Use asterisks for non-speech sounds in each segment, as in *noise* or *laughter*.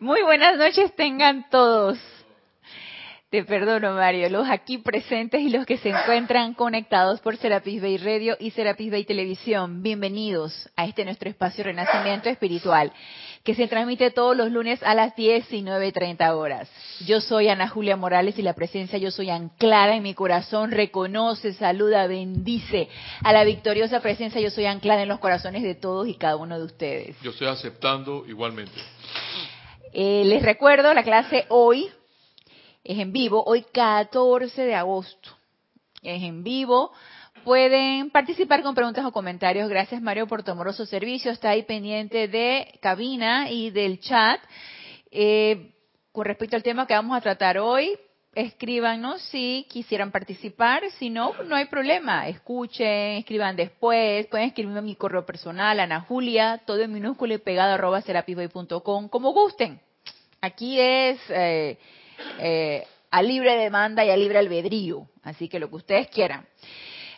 Muy buenas noches tengan todos. Te perdono, Mario, los aquí presentes y los que se encuentran conectados por Serapis Bay Radio y Serapis Bay Televisión. Bienvenidos a este nuestro espacio Renacimiento Espiritual, que se transmite todos los lunes a las 10 y 9.30 horas. Yo soy Ana Julia Morales y la presencia Yo Soy anclada en mi corazón reconoce, saluda, bendice a la victoriosa presencia Yo Soy anclada en los corazones de todos y cada uno de ustedes. Yo estoy aceptando igualmente. Eh, les recuerdo, la clase hoy es en vivo, hoy 14 de agosto. Es en vivo. Pueden participar con preguntas o comentarios. Gracias Mario por tu amoroso servicio. Está ahí pendiente de cabina y del chat. Eh, con respecto al tema que vamos a tratar hoy, escríbanos si quisieran participar. Si no, no hay problema. Escuchen, escriban después. Pueden escribirme a mi correo personal, Ana Julia, todo en minúsculo y pegado arroba serapiboy.com, como gusten. Aquí es eh, eh, a libre demanda y a libre albedrío. Así que lo que ustedes quieran.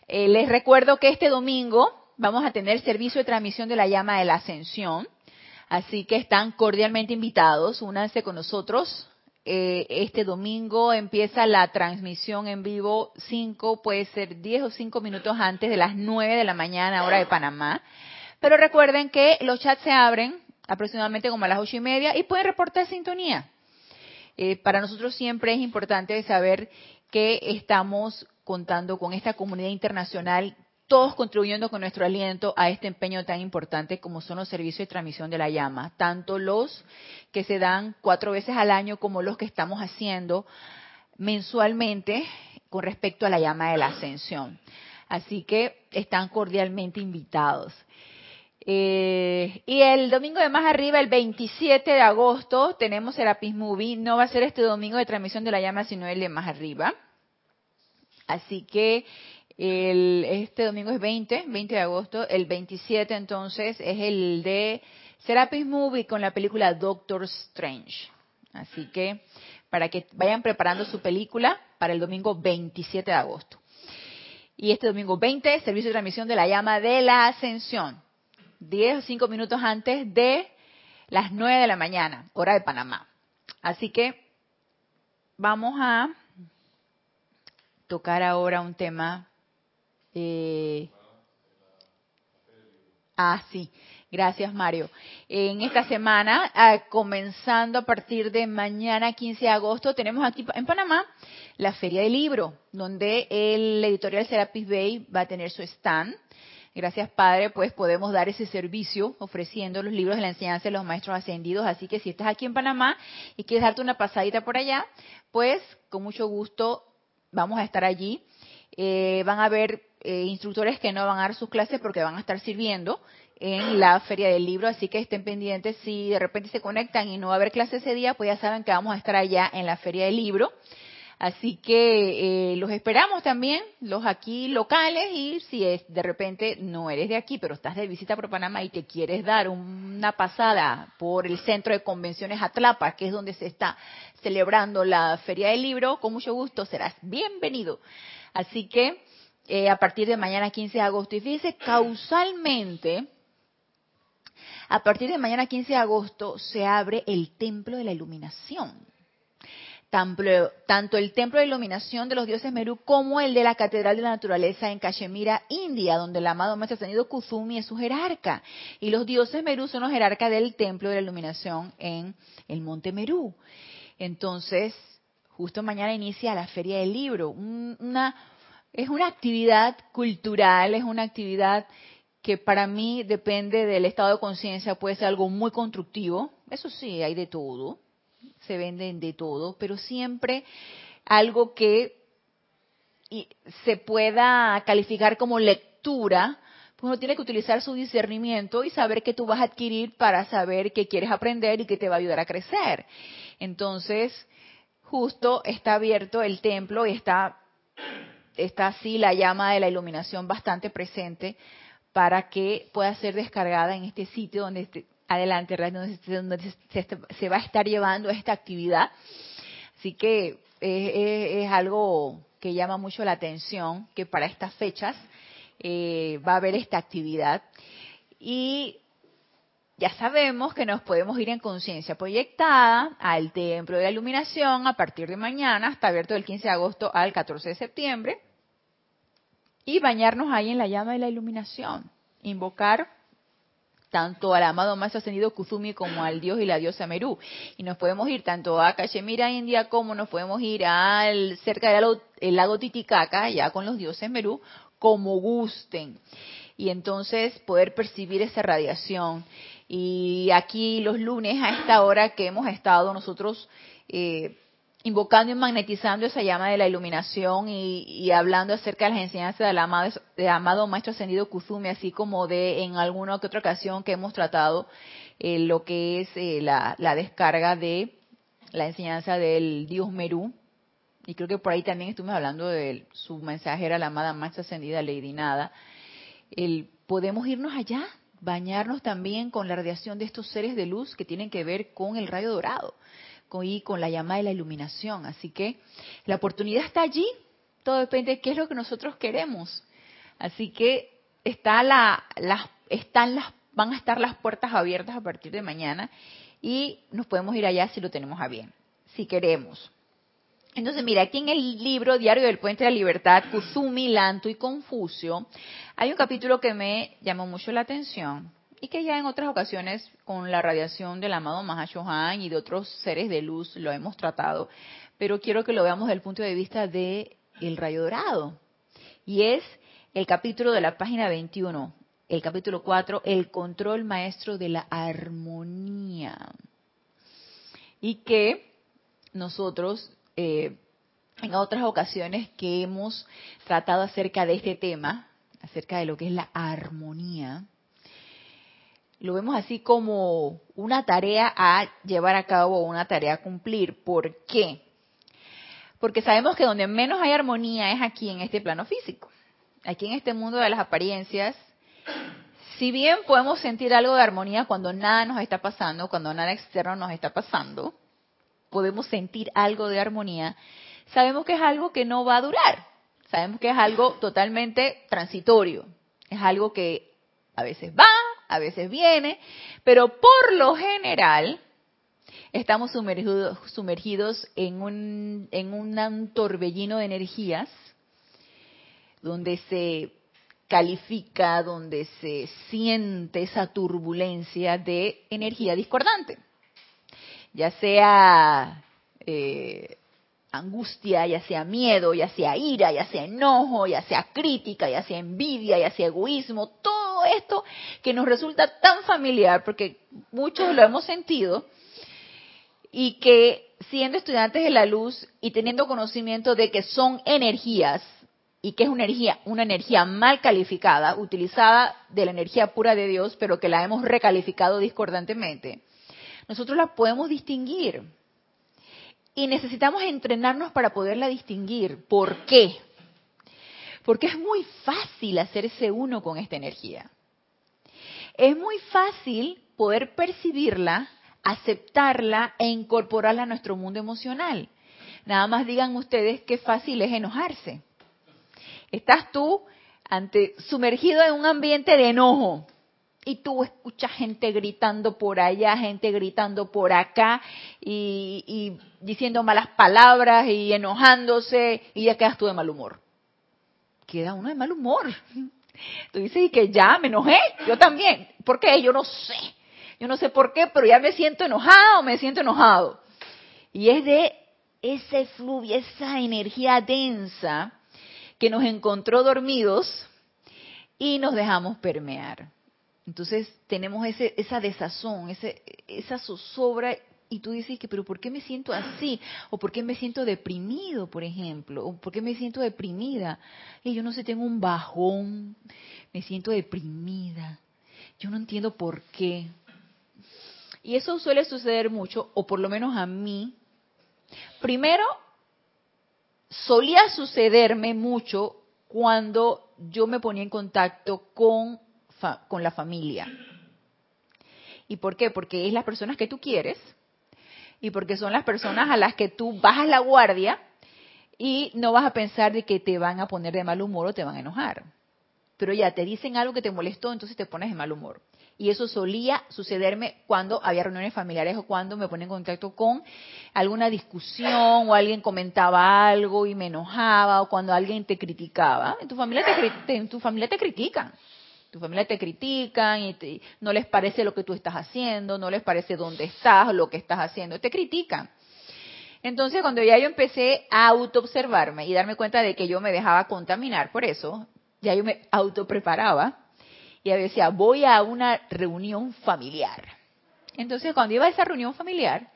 Eh, les recuerdo que este domingo vamos a tener servicio de transmisión de la llama de la ascensión. Así que están cordialmente invitados. Únanse con nosotros. Eh, este domingo empieza la transmisión en vivo 5, puede ser 10 o 5 minutos antes de las 9 de la mañana, hora de Panamá. Pero recuerden que los chats se abren aproximadamente como a las ocho y media y pueden reportar sintonía. Eh, para nosotros siempre es importante saber que estamos contando con esta comunidad internacional, todos contribuyendo con nuestro aliento a este empeño tan importante como son los servicios de transmisión de la llama, tanto los que se dan cuatro veces al año como los que estamos haciendo mensualmente con respecto a la llama de la ascensión. Así que están cordialmente invitados. Eh, y el domingo de más arriba, el 27 de agosto, tenemos Serapis Movie. No va a ser este domingo de transmisión de la llama, sino el de más arriba. Así que el, este domingo es 20, 20 de agosto. El 27 entonces es el de Serapis Movie con la película Doctor Strange. Así que para que vayan preparando su película para el domingo 27 de agosto. Y este domingo 20, servicio de transmisión de la llama de la ascensión. 10 o 5 minutos antes de las 9 de la mañana, hora de Panamá. Así que vamos a tocar ahora un tema. Eh, ah, sí. Gracias, Mario. En esta semana, ah, comenzando a partir de mañana, 15 de agosto, tenemos aquí en Panamá la Feria del Libro, donde el editorial Serapis Bay va a tener su stand. Gracias, Padre, pues podemos dar ese servicio ofreciendo los libros de la enseñanza de los maestros ascendidos. Así que si estás aquí en Panamá y quieres darte una pasadita por allá, pues con mucho gusto vamos a estar allí. Eh, van a haber eh, instructores que no van a dar sus clases porque van a estar sirviendo en la feria del libro, así que estén pendientes si de repente se conectan y no va a haber clase ese día, pues ya saben que vamos a estar allá en la feria del libro. Así que eh, los esperamos también, los aquí locales, y si es de repente no eres de aquí, pero estás de visita por Panamá y te quieres dar una pasada por el centro de convenciones Atlapa, que es donde se está celebrando la Feria del Libro, con mucho gusto serás bienvenido. Así que eh, a partir de mañana 15 de agosto, y fíjese, causalmente, a partir de mañana 15 de agosto se abre el Templo de la Iluminación tanto el templo de iluminación de los dioses Merú como el de la Catedral de la Naturaleza en Cachemira, India, donde el amado Maestro Ascendido Kuzumi es su jerarca. Y los dioses Merú son los jerarcas del templo de la iluminación en el monte Merú. Entonces, justo mañana inicia la Feria del Libro. Una, es una actividad cultural, es una actividad que para mí depende del estado de conciencia, puede ser algo muy constructivo. Eso sí, hay de todo se venden de todo, pero siempre algo que se pueda calificar como lectura, pues uno tiene que utilizar su discernimiento y saber qué tú vas a adquirir para saber qué quieres aprender y qué te va a ayudar a crecer. Entonces, justo está abierto el templo y está, está así la llama de la iluminación bastante presente para que pueda ser descargada en este sitio donde adelante, donde se, va a estar llevando esta actividad. Así que es, algo que llama mucho la atención, que para estas fechas eh, va a haber esta actividad. Y ya sabemos que nos podemos ir en conciencia proyectada al templo de la iluminación a partir de mañana, está abierto del 15 de agosto al 14 de septiembre, y bañarnos ahí en la llama de la iluminación, invocar tanto al amado más ascendido Kuzumi como al dios y la diosa Merú. Y nos podemos ir tanto a Cachemira, India, como nos podemos ir al cerca del lago, Titicaca, ya con los dioses Merú, como gusten. Y entonces poder percibir esa radiación. Y aquí los lunes a esta hora que hemos estado nosotros eh, invocando y magnetizando esa llama de la iluminación y, hablando acerca de las enseñanzas del amado, amado Maestro Ascendido Kuzumi, así como de en alguna que otra ocasión que hemos tratado eh, lo que es eh, la, descarga de la enseñanza del Dios Merú. Y creo que por ahí también estuvimos hablando de su mensajera, la amada Maestra Ascendida Lady Nada. El, podemos irnos allá, bañarnos también con la radiación de estos seres de luz que tienen que ver con el rayo dorado y con la llama de la iluminación. Así que la oportunidad está allí, todo depende de qué es lo que nosotros queremos. Así que está la, están las, van a estar las puertas abiertas a partir de mañana y nos podemos ir allá si lo tenemos a bien, si queremos. Entonces, mira, aquí en el libro Diario del Puente de la Libertad, Kuzumi, Lanto y Confucio, hay un capítulo que me llamó mucho la atención y que ya en otras ocasiones con la radiación del amado Mahashohan y de otros seres de luz lo hemos tratado, pero quiero que lo veamos desde el punto de vista de el rayo dorado. Y es el capítulo de la página 21, el capítulo 4, el control maestro de la armonía. Y que nosotros eh, en otras ocasiones que hemos tratado acerca de este tema, acerca de lo que es la armonía, lo vemos así como una tarea a llevar a cabo una tarea a cumplir. ¿Por qué? Porque sabemos que donde menos hay armonía es aquí en este plano físico. Aquí en este mundo de las apariencias, si bien podemos sentir algo de armonía cuando nada nos está pasando, cuando nada externo nos está pasando, podemos sentir algo de armonía, sabemos que es algo que no va a durar. Sabemos que es algo totalmente transitorio. Es algo que a veces va, a veces viene, pero por lo general estamos sumergidos, en, un, en un torbellino de energías donde se califica, donde se siente esa turbulencia de energía discordante, ya sea eh, angustia, ya sea miedo, ya sea ira, ya sea enojo, ya sea crítica, ya sea envidia, ya sea egoísmo, todo esto que nos resulta tan familiar, porque muchos lo hemos sentido, y que siendo estudiantes de la luz y teniendo conocimiento de que son energías, y que es una energía, una energía mal calificada, utilizada de la energía pura de Dios, pero que la hemos recalificado discordantemente, nosotros la podemos distinguir y necesitamos entrenarnos para poderla distinguir. ¿Por qué? Porque es muy fácil hacerse uno con esta energía. Es muy fácil poder percibirla, aceptarla e incorporarla a nuestro mundo emocional. Nada más digan ustedes qué fácil es enojarse. Estás tú ante sumergido en un ambiente de enojo y tú escuchas gente gritando por allá, gente gritando por acá y, diciendo malas palabras y enojándose y ya quedas tú de mal humor. Queda uno de mal humor. Tú dices que ya me enojé, yo también. ¿Por qué? Yo no sé. Yo no sé por qué, pero ya me siento enojado me siento enojado. Y es de ese fluvio, esa energía densa que nos encontró dormidos y nos dejamos permear. Entonces tenemos ese, esa desazón, ese, esa zozobra y tú dices que, pero ¿por qué me siento así? ¿O por qué me siento deprimido, por ejemplo? ¿O por qué me siento deprimida? Y yo no sé, tengo un bajón, me siento deprimida. Yo no entiendo por qué. Y eso suele suceder mucho, o por lo menos a mí. Primero, solía sucederme mucho cuando yo me ponía en contacto con con la familia. ¿Y por qué? Porque es las personas que tú quieres y porque son las personas a las que tú bajas la guardia y no vas a pensar de que te van a poner de mal humor o te van a enojar. Pero ya te dicen algo que te molestó, entonces te pones de mal humor. Y eso solía sucederme cuando había reuniones familiares o cuando me ponía en contacto con alguna discusión o alguien comentaba algo y me enojaba o cuando alguien te criticaba. En tu familia te, en tu familia te critican. Tu familia te critican y no les parece lo que tú estás haciendo, no les parece dónde estás, lo que estás haciendo, te critican. Entonces, cuando ya yo empecé a auto-observarme y darme cuenta de que yo me dejaba contaminar por eso, ya yo me auto-preparaba y decía, voy a una reunión familiar. Entonces, cuando iba a esa reunión familiar,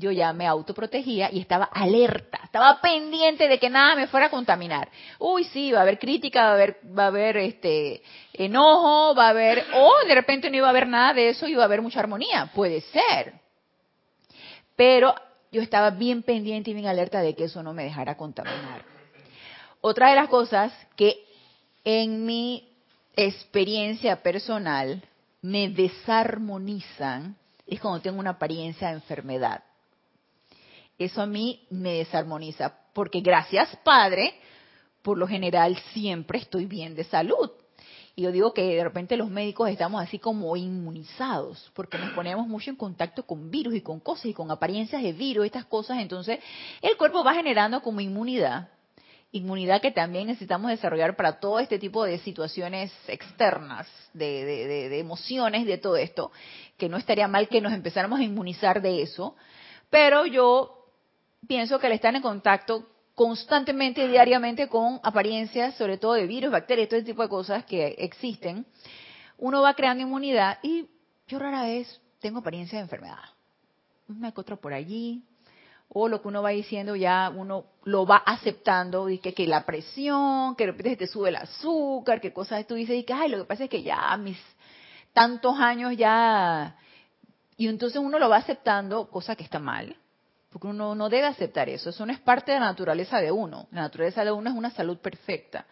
yo ya me autoprotegía y estaba alerta, estaba pendiente de que nada me fuera a contaminar. Uy, sí, va a haber crítica, va a haber, va a haber este enojo, va a haber, o de repente no iba a haber nada de eso y iba a haber mucha armonía. Puede ser. Pero yo estaba bien pendiente y bien alerta de que eso no me dejara contaminar. Otra de las cosas que en mi experiencia personal me desarmonizan es cuando tengo una apariencia de enfermedad. Eso a mí me desarmoniza, porque gracias Padre, por lo general siempre estoy bien de salud. Y yo digo que de repente los médicos estamos así como inmunizados, porque nos ponemos mucho en contacto con virus y con cosas y con apariencias de virus, estas cosas, entonces el cuerpo va generando como inmunidad inmunidad que también necesitamos desarrollar para todo este tipo de situaciones externas, de, de, emociones, de todo esto, que no estaría mal que nos empezáramos a inmunizar de eso, pero yo pienso que al estar en contacto constantemente, diariamente con apariencias, sobre todo de virus, bacterias, todo ese tipo de cosas que existen, uno va creando inmunidad y yo rara vez tengo apariencia de enfermedad. Me encuentro por allí, o lo que uno va diciendo ya uno lo va aceptando, y que, que la presión, que de repente te sube el azúcar, que cosas tú dices, y que, ay, lo que pasa es que ya mis tantos años ya... Y entonces uno lo va aceptando, cosa que está mal, porque uno no debe aceptar eso, eso no es parte de la naturaleza de uno, la naturaleza de uno es una salud perfecta.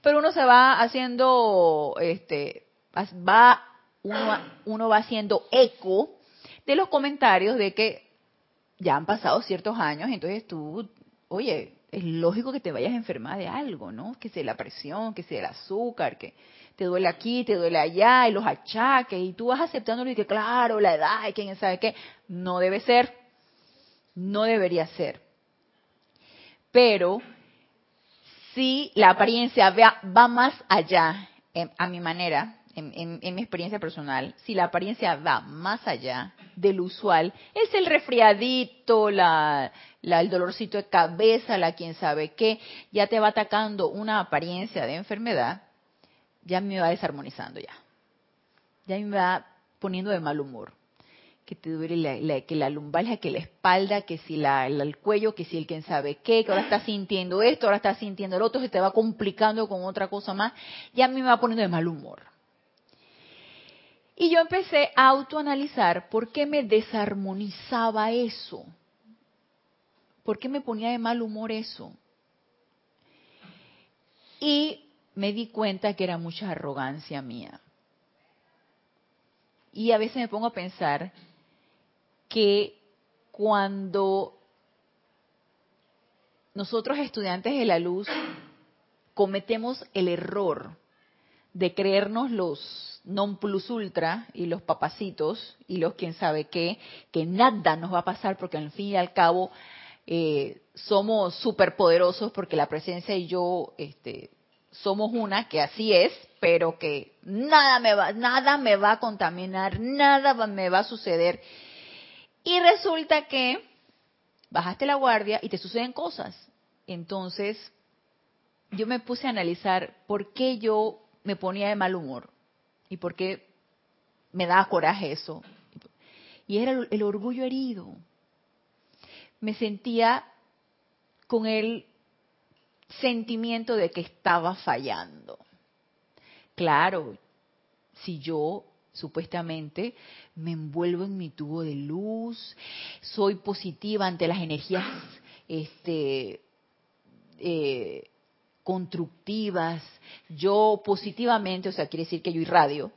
Pero uno se va haciendo, este, va, uno, uno va haciendo eco de los comentarios de que ya han pasado ciertos años, entonces tú, oye, es lógico que te vayas a enfermar de algo, ¿no? Que sea la presión, que sea el azúcar, que te duele aquí, te duele allá, y los achaques, y tú vas aceptándolo y que claro, la edad, y quién sabe qué, no debe ser, no debería ser. Pero si la apariencia va, más allá, a mi manera, en, mi experiencia personal, si la apariencia va más allá del usual, es el resfriadito, la, el dolorcito de cabeza, la quién sabe qué, ya te va atacando una apariencia de enfermedad, ya me va desarmonizando ya. Ya me va poniendo de mal humor. Que te duele la, que la lumbalgia, que la espalda, que si la, el cuello, que si el quién sabe qué, que ahora estás sintiendo esto, ahora estás sintiendo el otro, se te va complicando con otra cosa más, ya me va poniendo de mal humor. Y yo empecé a autoanalizar por qué me desarmonizaba eso. ¿Por qué me ponía de mal humor eso? Y me di cuenta que era mucha arrogancia mía. Y a veces me pongo a pensar que cuando nosotros estudiantes de la luz cometemos el error de creernos los non plus ultra y los papacitos y los quién sabe qué, que nada nos va a pasar porque al fin y al cabo eh, somos superpoderosos porque la presencia y yo este, somos una, que así es, pero que nada me va, nada me va a contaminar, nada me va a suceder. Y resulta que bajaste la guardia y te suceden cosas. Entonces, yo me puse a analizar por qué yo me ponía de mal humor y por qué me daba coraje eso. Y era el, orgullo herido. Me sentía con el sentimiento de que estaba fallando. Claro, si yo supuestamente me envuelvo en mi tubo de luz, soy positiva ante las energías este, eh, constructivas, yo positivamente, o sea, quiere decir que yo irradio,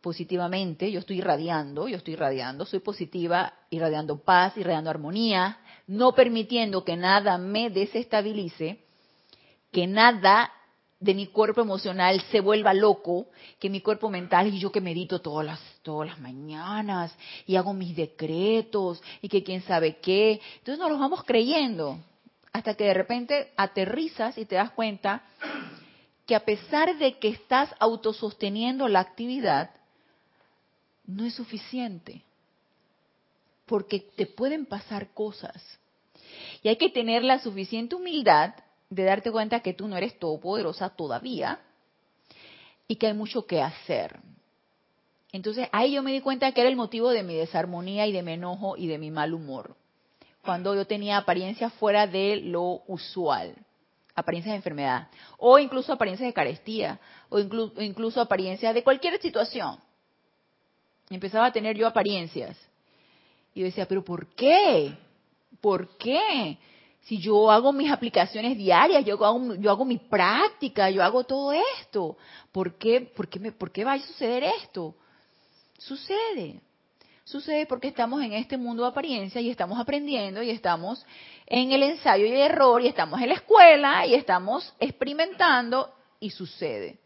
positivamente, yo estoy irradiando, yo estoy irradiando, soy positiva, irradiando paz, irradiando armonía, no permitiendo que nada me desestabilice, que nada de mi cuerpo emocional se vuelva loco, que mi cuerpo mental y yo que medito todas las, todas las mañanas y hago mis decretos y que quién sabe qué. Entonces nos los vamos creyendo hasta que de repente aterrizas y te das cuenta que a pesar de que estás autososteniendo la actividad, no es suficiente. Porque te pueden pasar cosas. Y hay que tener la suficiente humildad de darte cuenta que tú no eres todopoderosa todavía y que hay mucho que hacer. Entonces ahí yo me di cuenta que era el motivo de mi desarmonía y de mi enojo y de mi mal humor. Cuando yo tenía apariencias fuera de lo usual, apariencias de enfermedad, o incluso apariencias de carestía, o incluso, apariencias de cualquier situación. Empezaba a tener yo apariencias. Y yo decía, pero ¿por qué? ¿Por qué? Si yo hago mis aplicaciones diarias, yo hago, mi práctica, yo hago todo esto, ¿por qué, por, qué me, ¿por qué va a suceder esto? Sucede. Sucede porque estamos en este mundo de apariencia y estamos aprendiendo y estamos en el ensayo y el error y estamos en la escuela y estamos experimentando y sucede.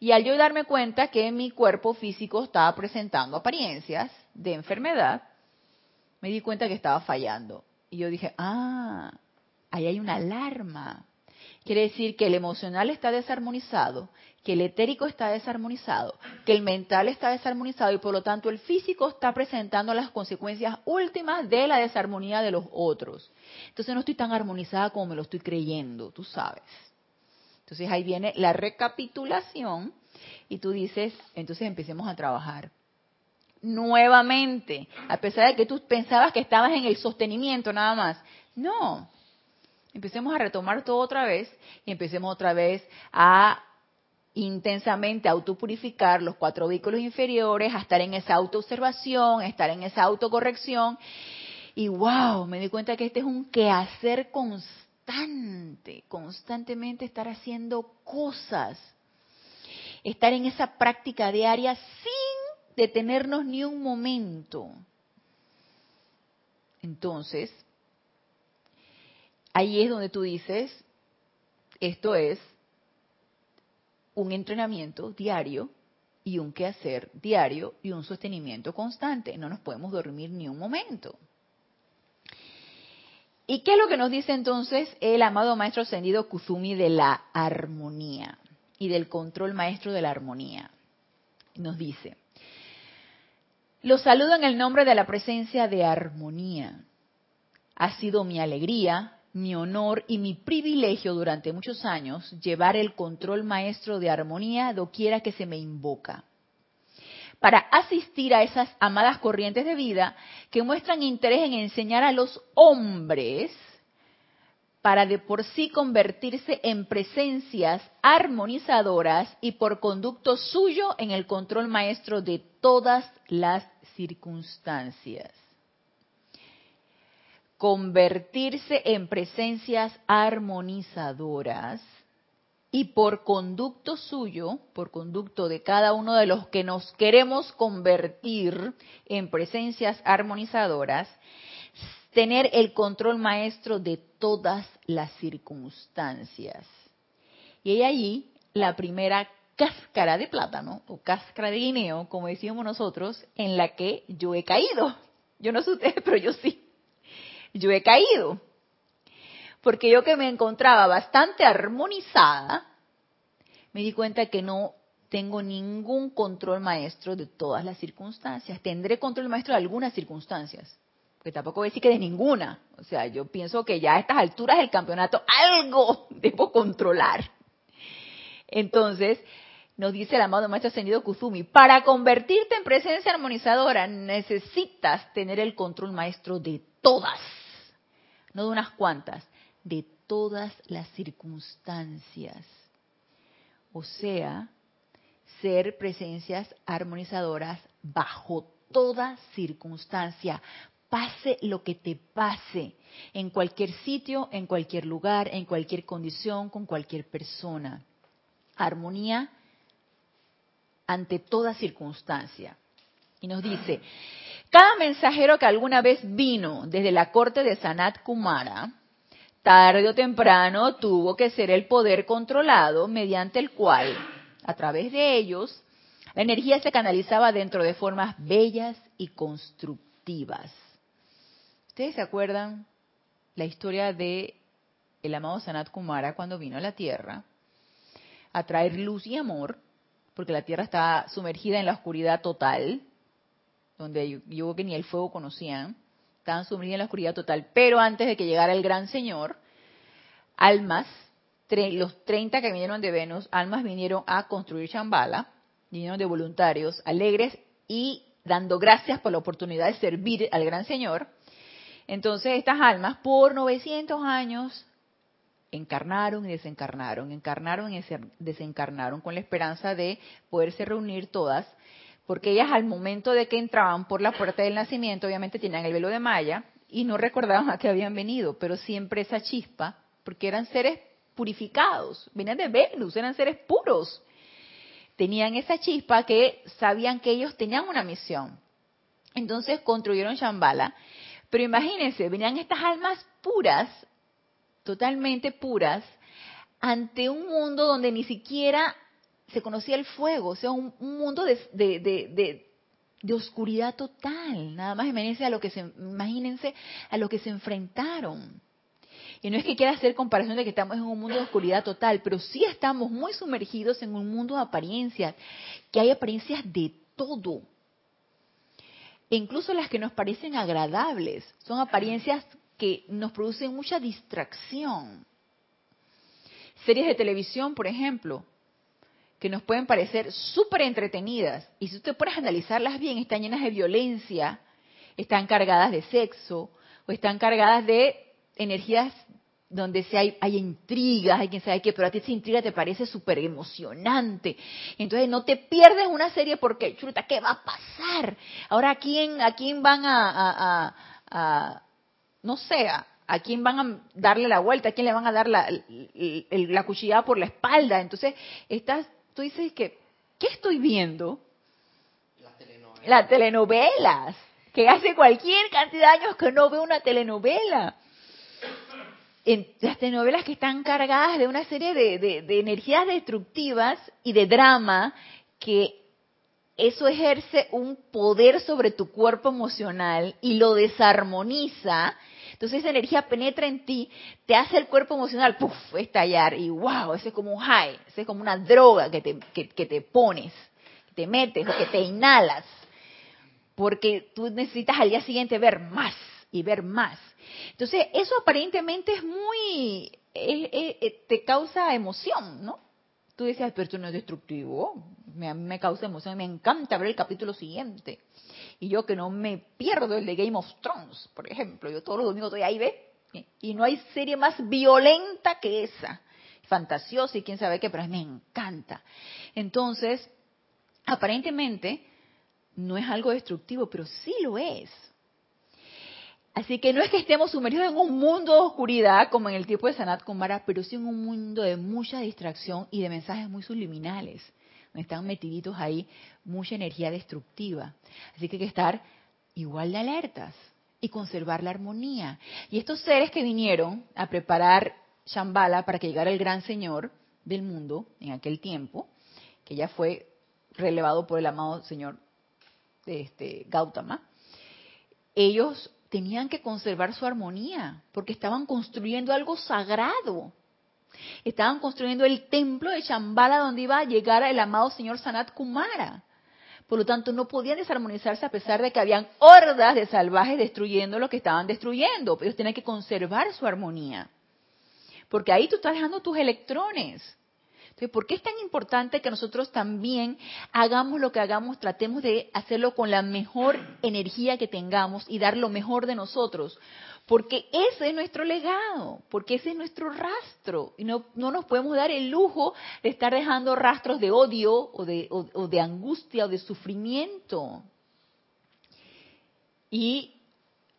Y al yo darme cuenta que mi cuerpo físico estaba presentando apariencias de enfermedad, me di cuenta que estaba fallando. Y yo dije, ah, ahí hay una alarma. Quiere decir que el emocional está desarmonizado, que el etérico está desarmonizado, que el mental está desarmonizado y por lo tanto el físico está presentando las consecuencias últimas de la desarmonía de los otros. Entonces no estoy tan armonizada como me lo estoy creyendo, tú sabes. Entonces ahí viene la recapitulación y tú dices, entonces empecemos a trabajar nuevamente, a pesar de que tú pensabas que estabas en el sostenimiento nada más. No, empecemos a retomar todo otra vez y empecemos otra vez a intensamente autopurificar los cuatro vehículos inferiores, a estar en esa autoobservación, a estar en esa autocorrección. Y wow, me di cuenta que este es un quehacer constante, constantemente estar haciendo cosas, estar en esa práctica diaria sin detenernos ni un momento. Entonces, ahí es donde tú dices, esto es un entrenamiento diario y un quehacer diario y un sostenimiento constante. No nos podemos dormir ni un momento. ¿Y qué es lo que nos dice entonces el amado maestro ascendido Kuzumi de la armonía y del control maestro de la armonía? Nos dice, los saludo en el nombre de la presencia de armonía. Ha sido mi alegría, mi honor y mi privilegio durante muchos años llevar el control maestro de armonía doquiera que se me invoca. Para asistir a esas amadas corrientes de vida que muestran interés en enseñar a los hombres para de por sí convertirse en presencias armonizadoras y por conducto suyo en el control maestro de todas las circunstancias. Convertirse en presencias armonizadoras y por conducto suyo, por conducto de cada uno de los que nos queremos convertir en presencias armonizadoras, tener el control maestro de todas las circunstancias. Y allí la primera cáscara de plátano o cáscara de guineo, como decíamos nosotros, en la que yo he caído. Yo no sé ustedes, *laughs* pero yo sí. Yo he caído. Porque yo que me encontraba bastante armonizada, me di cuenta que no tengo ningún control maestro de todas las circunstancias. Tendré control maestro de algunas circunstancias, porque tampoco voy a decir que de ninguna. O sea, yo pienso que ya a estas alturas del campeonato algo *laughs* debo controlar. Entonces, nos dice el amado Maestro Ascendido Kuzumi, para convertirte en presencia armonizadora necesitas tener el control maestro de todas, no de unas cuantas, de todas las circunstancias. O sea, ser presencias armonizadoras bajo toda circunstancia, pase lo que te pase, en cualquier sitio, en cualquier lugar, en cualquier condición, con cualquier persona. Armonía ante toda circunstancia. Y nos dice, cada mensajero que alguna vez vino desde la corte de Sanat Kumara, tarde o temprano tuvo que ser el poder controlado mediante el cual, a través de ellos, la energía se canalizaba dentro de formas bellas y constructivas. ¿Ustedes se acuerdan la historia de el amado Sanat Kumara cuando vino a la Tierra a traer luz y amor, porque la Tierra estaba sumergida en la oscuridad total, donde yo, que ni el fuego conocían, estaban sumergidos en la oscuridad total. Pero antes de que llegara el gran Señor, almas, los 30 que vinieron de Venus, almas vinieron a construir Shambhala, vinieron de voluntarios, alegres y dando gracias por la oportunidad de servir al gran Señor. Entonces estas almas por 900 años encarnaron y desencarnaron, encarnaron y desencarnaron con la esperanza de poderse reunir todas porque ellas al momento de que entraban por la puerta del nacimiento, obviamente tenían el velo de Maya y no recordaban a qué habían venido, pero siempre esa chispa, porque eran seres purificados, venían de Venus, eran seres puros. Tenían esa chispa que sabían que ellos tenían una misión. Entonces construyeron Shambhala, pero imagínense, venían estas almas puras, totalmente puras, ante un mundo donde ni siquiera se conocía el fuego, o sea, un, mundo de, oscuridad total. Nada más imagínense a lo que se, imagínense a lo que se enfrentaron. Y no es que quiera hacer comparación de que estamos en un mundo de oscuridad total, pero sí estamos muy sumergidos en un mundo de apariencias, que hay apariencias de todo. E incluso las que nos parecen agradables, son apariencias que nos producen mucha distracción. Series de televisión, por ejemplo, que nos pueden parecer súper entretenidas, y si usted puedes analizarlas bien, están llenas de violencia, están cargadas de sexo, o están cargadas de energías donde se hay, hay intrigas, hay quien sabe qué, pero a ti esa intriga te parece súper emocionante. Entonces no te pierdes una serie porque, chuta, ¿qué va a pasar? Ahora, ¿a quién, a quién van a, a, no sé, a, quién van a darle la vuelta? ¿A quién le van a dar la, la cuchillada por la espalda? Entonces, estás tú dices que, ¿qué estoy viendo? Las telenovelas. Las telenovelas. Que hace cualquier cantidad de años que no veo una telenovela. En las telenovelas que están cargadas de una serie de, energías destructivas y de drama que eso ejerce un poder sobre tu cuerpo emocional y lo desarmoniza. Entonces esa energía penetra en ti, te hace el cuerpo emocional, puff, estallar y wow, ese es como un high, ese es como una droga que te, que, te pones, que te metes o que te inhalas, porque tú necesitas al día siguiente ver más y ver más. Entonces eso aparentemente es muy, te causa emoción, ¿no? Tú decías, pero esto no es destructivo, me, me causa emoción, me encanta ver el capítulo siguiente. Y yo que no me pierdo el de Game of Thrones, por ejemplo, yo todos los domingos estoy ahí, ¿ve? Y no hay serie más violenta que esa. Fantasiosa y quién sabe qué, pero me encanta. Entonces, aparentemente, no es algo destructivo, pero sí lo es. Así que no es que estemos sumergidos en un mundo de oscuridad como en el tiempo de Sanat Kumara, pero sí en un mundo de mucha distracción y de mensajes muy subliminales están metiditos ahí mucha energía destructiva. Así que hay que estar igual de alertas y conservar la armonía. Y estos seres que vinieron a preparar Shambhala para que llegara el gran señor del mundo en aquel tiempo, que ya fue relevado por el amado señor este, Gautama, ellos tenían que conservar su armonía porque estaban construyendo algo sagrado. Estaban construyendo el templo de Shambhala donde iba a llegar el amado señor Sanat Kumara. Por lo tanto, no podían desarmonizarse a pesar de que habían hordas de salvajes destruyendo lo que estaban destruyendo. Ellos tenían que conservar su armonía. Porque ahí tú estás dejando tus electrones. Entonces, ¿por qué es tan importante que nosotros también hagamos lo que hagamos, tratemos de hacerlo con la mejor energía que tengamos y dar lo mejor de nosotros? porque ese es nuestro legado, porque ese es nuestro rastro. Y no, nos podemos dar el lujo de estar dejando rastros de odio o de, o de angustia o de sufrimiento. Y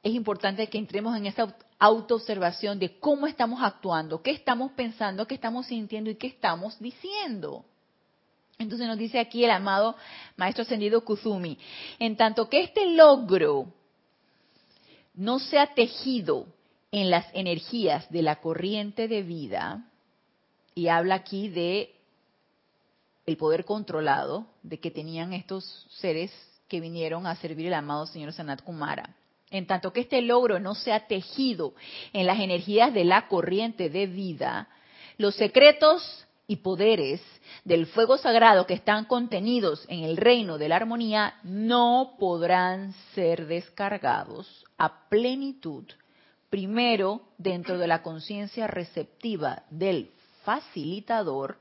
es importante que entremos en esa autoobservación de cómo estamos actuando, qué estamos pensando, qué estamos sintiendo y qué estamos diciendo. Entonces nos dice aquí el amado Maestro Ascendido Kuzumi, en tanto que este logro no sea tejido en las energías de la corriente de vida, y habla aquí de el poder controlado de que tenían estos seres que vinieron a servir el amado señor Sanat Kumara. En tanto que este logro no sea tejido en las energías de la corriente de vida, los secretos y poderes del fuego sagrado que están contenidos en el reino de la armonía no podrán ser descargados a plenitud, primero dentro de la conciencia receptiva del facilitador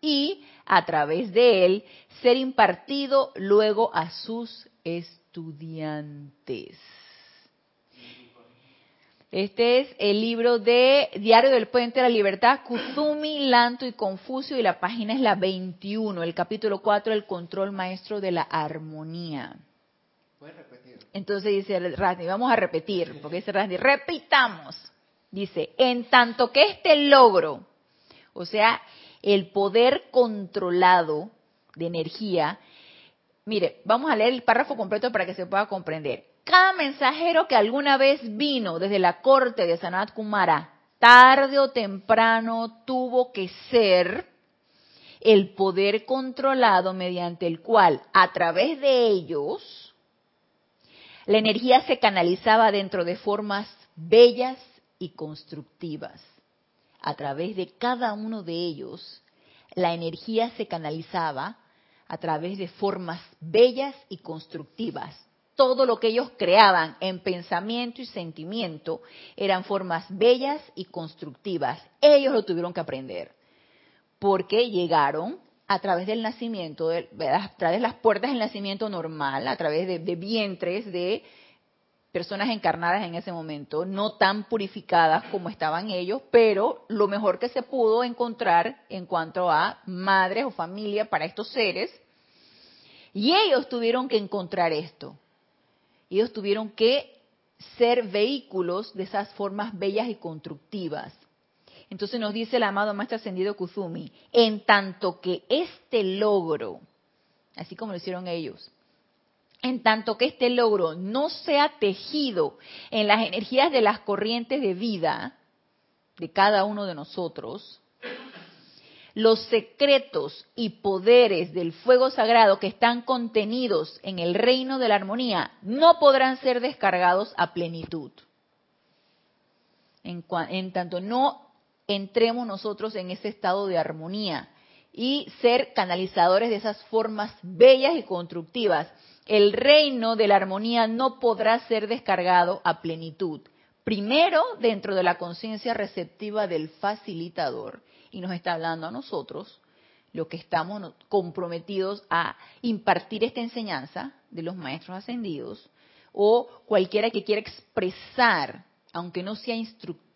y a través de él ser impartido luego a sus estudiantes. Este es el libro de Diario del Puente de la Libertad, Kuzumi, Lanto y Confucio, y la página es la 21, el capítulo 4, el control maestro de la armonía. ¿Puedes repetir? Entonces dice Rasni, vamos a repetir, porque dice Rasni, repitamos. Dice, en tanto que este logro, o sea, el poder controlado de energía, mire, vamos a leer el párrafo completo para que se pueda comprender cada mensajero que alguna vez vino desde la corte de Sanat Kumara, tarde o temprano tuvo que ser el poder controlado mediante el cual, a través de ellos, la energía se canalizaba dentro de formas bellas y constructivas. A través de cada uno de ellos, la energía se canalizaba a través de formas bellas y constructivas, todo lo que ellos creaban en pensamiento y sentimiento eran formas bellas y constructivas. Ellos lo tuvieron que aprender, porque llegaron a través del nacimiento, a través de las puertas del nacimiento normal, a través de, de vientres de personas encarnadas en ese momento, no tan purificadas como estaban ellos, pero lo mejor que se pudo encontrar en cuanto a madres o familia para estos seres. Y ellos tuvieron que encontrar esto ellos tuvieron que ser vehículos de esas formas bellas y constructivas. Entonces nos dice el amado Maestro Ascendido Kuzumi, en tanto que este logro, así como lo hicieron ellos, en tanto que este logro no sea tejido en las energías de las corrientes de vida de cada uno de nosotros, los secretos y poderes del fuego sagrado que están contenidos en el reino de la armonía no podrán ser descargados a plenitud. En, tanto no entremos nosotros en ese estado de armonía y ser canalizadores de esas formas bellas y constructivas, el reino de la armonía no podrá ser descargado a plenitud. Primero, dentro de la conciencia receptiva del facilitador y nos está hablando a nosotros, lo que estamos comprometidos a impartir esta enseñanza de los maestros ascendidos, o cualquiera que quiera expresar, aunque no sea instructor,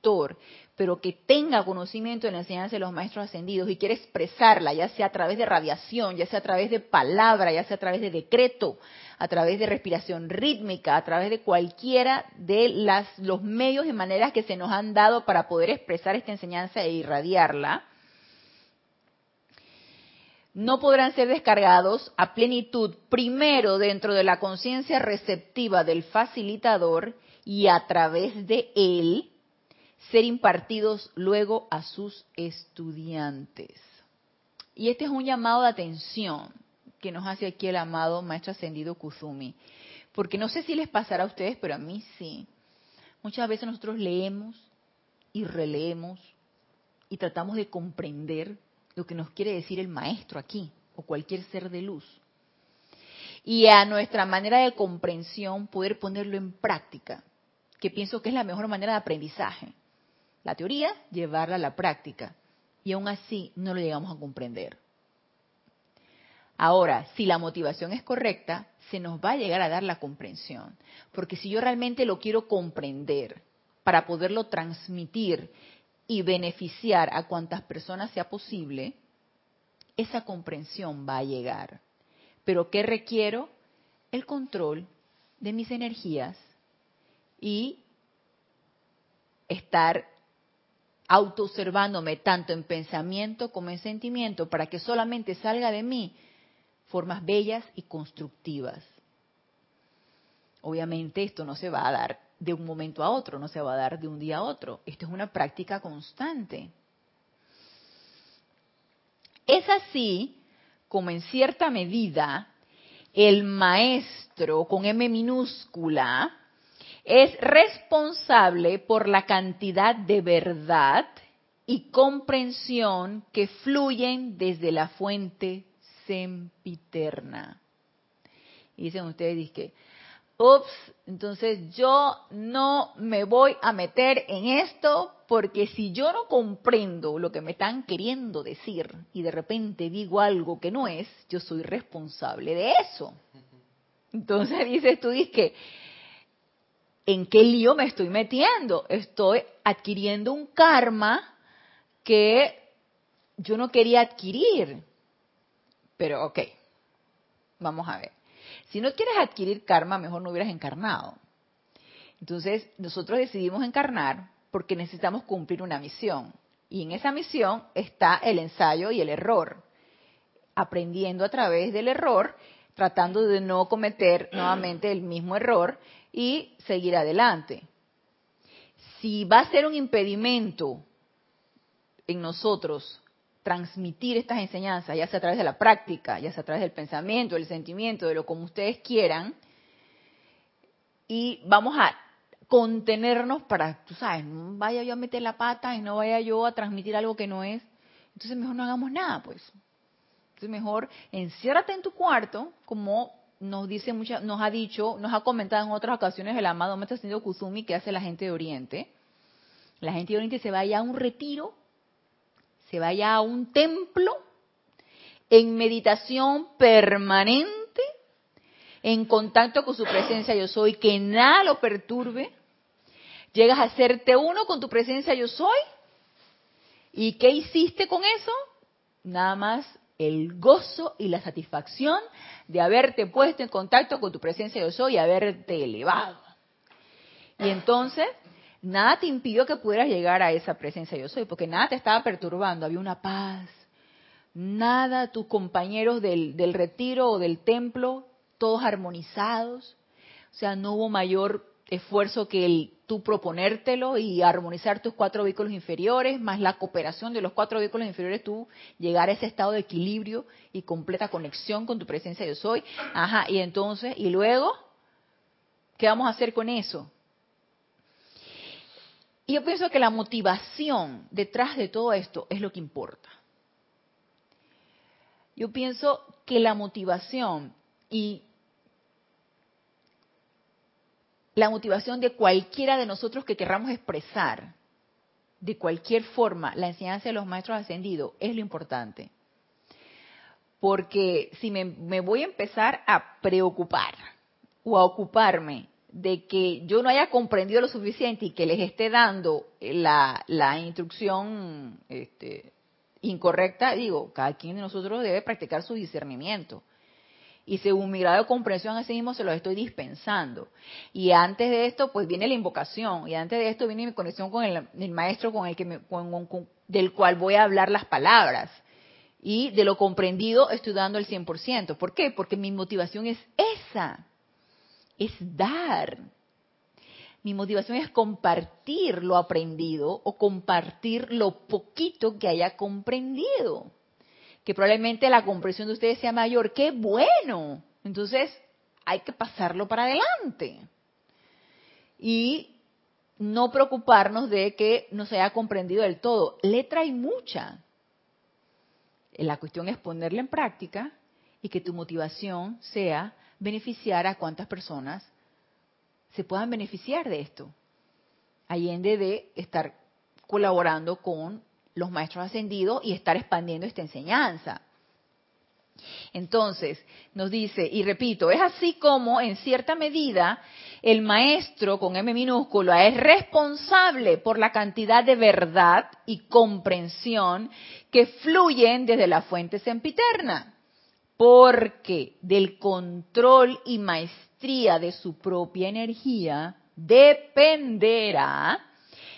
pero que tenga conocimiento de la enseñanza de los maestros ascendidos y quiera expresarla, ya sea a través de radiación, ya sea a través de palabra, ya sea a través de decreto, a través de respiración rítmica, a través de cualquiera de los medios y maneras que se nos han dado para poder expresar esta enseñanza e irradiarla, no podrán ser descargados a plenitud primero dentro de la conciencia receptiva del facilitador y a través de él ser impartidos luego a sus estudiantes. Y este es un llamado de atención que nos hace aquí el amado Maestro Ascendido Kuzumi. Porque no sé si les pasará a ustedes, pero a mí sí. Muchas veces nosotros leemos y releemos y tratamos de comprender lo que nos quiere decir el maestro aquí o cualquier ser de luz. Y a nuestra manera de comprensión poder ponerlo en práctica, que pienso que es la mejor manera de aprendizaje. La teoría, llevarla a la práctica. Y aún así no lo llegamos a comprender. Ahora, si la motivación es correcta, se nos va a llegar a dar la comprensión. Porque si yo realmente lo quiero comprender para poderlo transmitir y beneficiar a cuantas personas sea posible, esa comprensión va a llegar. Pero ¿qué requiero? El control de mis energías y estar autoobservándome tanto en pensamiento como en sentimiento para que solamente salga de mí formas bellas y constructivas. Obviamente esto no se va a dar de un momento a otro, no se va a dar de un día a otro. Esto es una práctica constante. Es así como en cierta medida el maestro con M minúscula es responsable por la cantidad de verdad y comprensión que fluyen desde la fuente sempiterna. Y dicen ustedes, que, ups, entonces yo no me voy a meter en esto porque si yo no comprendo lo que me están queriendo decir y de repente digo algo que no es, yo soy responsable de eso. Entonces dices tú, que, ¿en qué lío me estoy metiendo? Estoy adquiriendo un karma que yo no quería adquirir. Pero ok, vamos a ver. Si no quieres adquirir karma, mejor no hubieras encarnado. Entonces, nosotros decidimos encarnar porque necesitamos cumplir una misión. Y en esa misión está el ensayo y el error. Aprendiendo a través del error, tratando de no cometer nuevamente el mismo error y seguir adelante. Si va a ser un impedimento en nosotros transmitir estas enseñanzas, ya sea a través de la práctica, ya sea a través del pensamiento, del sentimiento, de lo como ustedes quieran, y vamos a contenernos para, tú sabes, no vaya yo a meter la pata y no vaya yo a transmitir algo que no es, entonces mejor no hagamos nada, pues. Entonces mejor enciérrate en tu cuarto, como nos dice mucha, nos ha dicho, nos ha comentado en otras ocasiones el amado Maestro Ascendido Kusumi que hace la gente de Oriente. La gente de Oriente se vaya a un retiro se vaya a un templo en meditación permanente, en contacto con su presencia yo soy, que nada lo perturbe. Llegas a hacerte uno con tu presencia yo soy. ¿Y qué hiciste con eso? Nada más el gozo y la satisfacción de haberte puesto en contacto con tu presencia yo soy y haberte elevado. Y entonces nada te impidió que pudieras llegar a esa presencia yo soy, porque nada te estaba perturbando, había una paz. Nada, tus compañeros del, del retiro o del templo, todos armonizados. O sea, no hubo mayor esfuerzo que el tú proponértelo y armonizar tus cuatro vehículos inferiores, más la cooperación de los cuatro vehículos inferiores, tú llegar a ese estado de equilibrio y completa conexión con tu presencia yo soy. Ajá, y entonces, y luego, ¿qué vamos a hacer con eso? Y yo pienso que la motivación detrás de todo esto es lo que importa. Yo pienso que la motivación y la motivación de cualquiera de nosotros que querramos expresar de cualquier forma la enseñanza de los maestros ascendidos es lo importante. Porque si me, me voy a empezar a preocupar o a ocuparme de que yo no haya comprendido lo suficiente y que les esté dando la, instrucción este, incorrecta, digo, cada quien de nosotros debe practicar su discernimiento. Y según mi grado de comprensión, así mismo se los estoy dispensando. Y antes de esto, pues viene la invocación. Y antes de esto viene mi conexión con el, maestro con el que me, del cual voy a hablar las palabras. Y de lo comprendido estoy dando el 100%. ¿Por qué? Porque mi motivación es esa es dar. Mi motivación es compartir lo aprendido o compartir lo poquito que haya comprendido. Que probablemente la comprensión de ustedes sea mayor. ¡Qué bueno! Entonces, hay que pasarlo para adelante. Y no preocuparnos de que no se haya comprendido del todo. Letra hay mucha. La cuestión es ponerla en práctica y que tu motivación sea beneficiar a cuántas personas se puedan beneficiar de esto. Allende de estar colaborando con los maestros ascendidos y estar expandiendo esta enseñanza. Entonces, nos dice, y repito, es así como en cierta medida el maestro con M minúscula es responsable por la cantidad de verdad y comprensión que fluyen desde la fuente sempiterna porque del control y maestría de su propia energía dependerá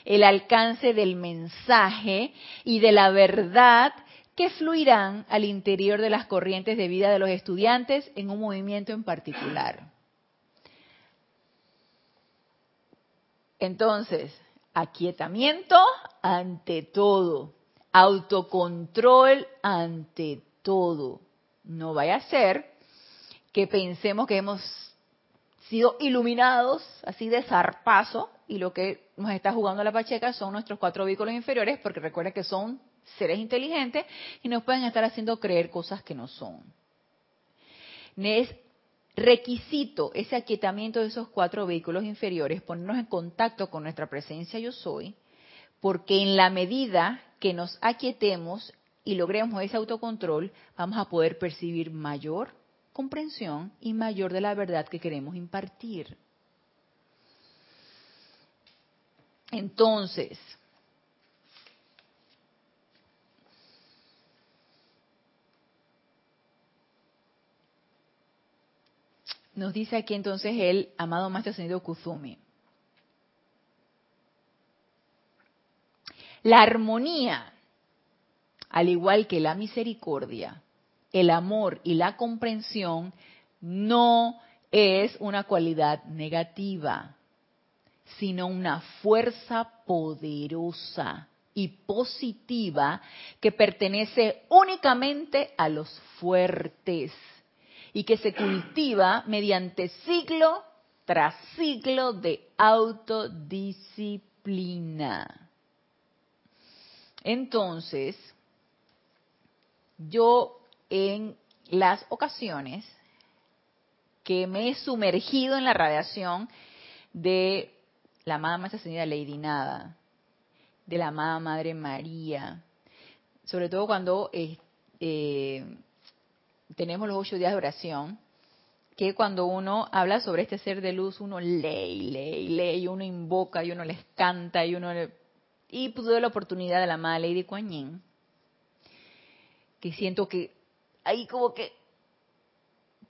el alcance del mensaje y de la verdad que fluirán al interior de las corrientes de vida de los estudiantes en un movimiento en particular. Entonces, aquietamiento ante todo, autocontrol ante todo. No vaya a ser que pensemos que hemos sido iluminados así de zarpazo y lo que nos está jugando la pacheca son nuestros cuatro vehículos inferiores, porque recuerden que son seres inteligentes y nos pueden estar haciendo creer cosas que no son. Es requisito ese aquietamiento de esos cuatro vehículos inferiores, ponernos en contacto con nuestra presencia yo soy, porque en la medida que nos aquietemos y logremos ese autocontrol, vamos a poder percibir mayor comprensión y mayor de la verdad que queremos impartir. Entonces, nos dice aquí entonces el amado Maestro Ascendido Kuzumi. La armonía, al igual que la misericordia, el amor y la comprensión, no es una cualidad negativa, sino una fuerza poderosa y positiva que pertenece únicamente a los fuertes y que se cultiva mediante siglo tras siglo de autodisciplina. Entonces, yo en las ocasiones que me he sumergido en la radiación de la amada Maestra Ascendida Lady Nada, de la amada Madre María, sobre todo cuando eh, eh, tenemos los ocho días de oración, que cuando uno habla sobre este ser de luz, uno lee lee lee, y uno invoca, y uno les canta, y uno... Y tuve la oportunidad de la amada Lady Kuan Yin, que siento que ahí como que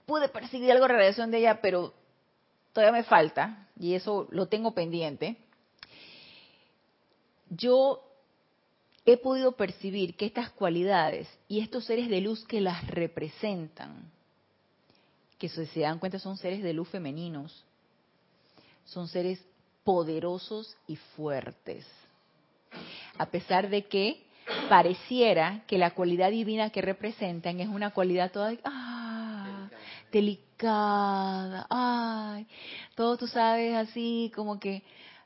pude percibir algo de radiación de ella, pero todavía me falta, y eso lo tengo pendiente. Yo he podido percibir que estas cualidades y estos seres de luz que las representan, que si se dan cuenta son seres de luz femeninos, son seres poderosos y fuertes. A pesar de que pareciera que la cualidad divina que representan es una cualidad toda ah, delicada, ay, todo tú sabes así como que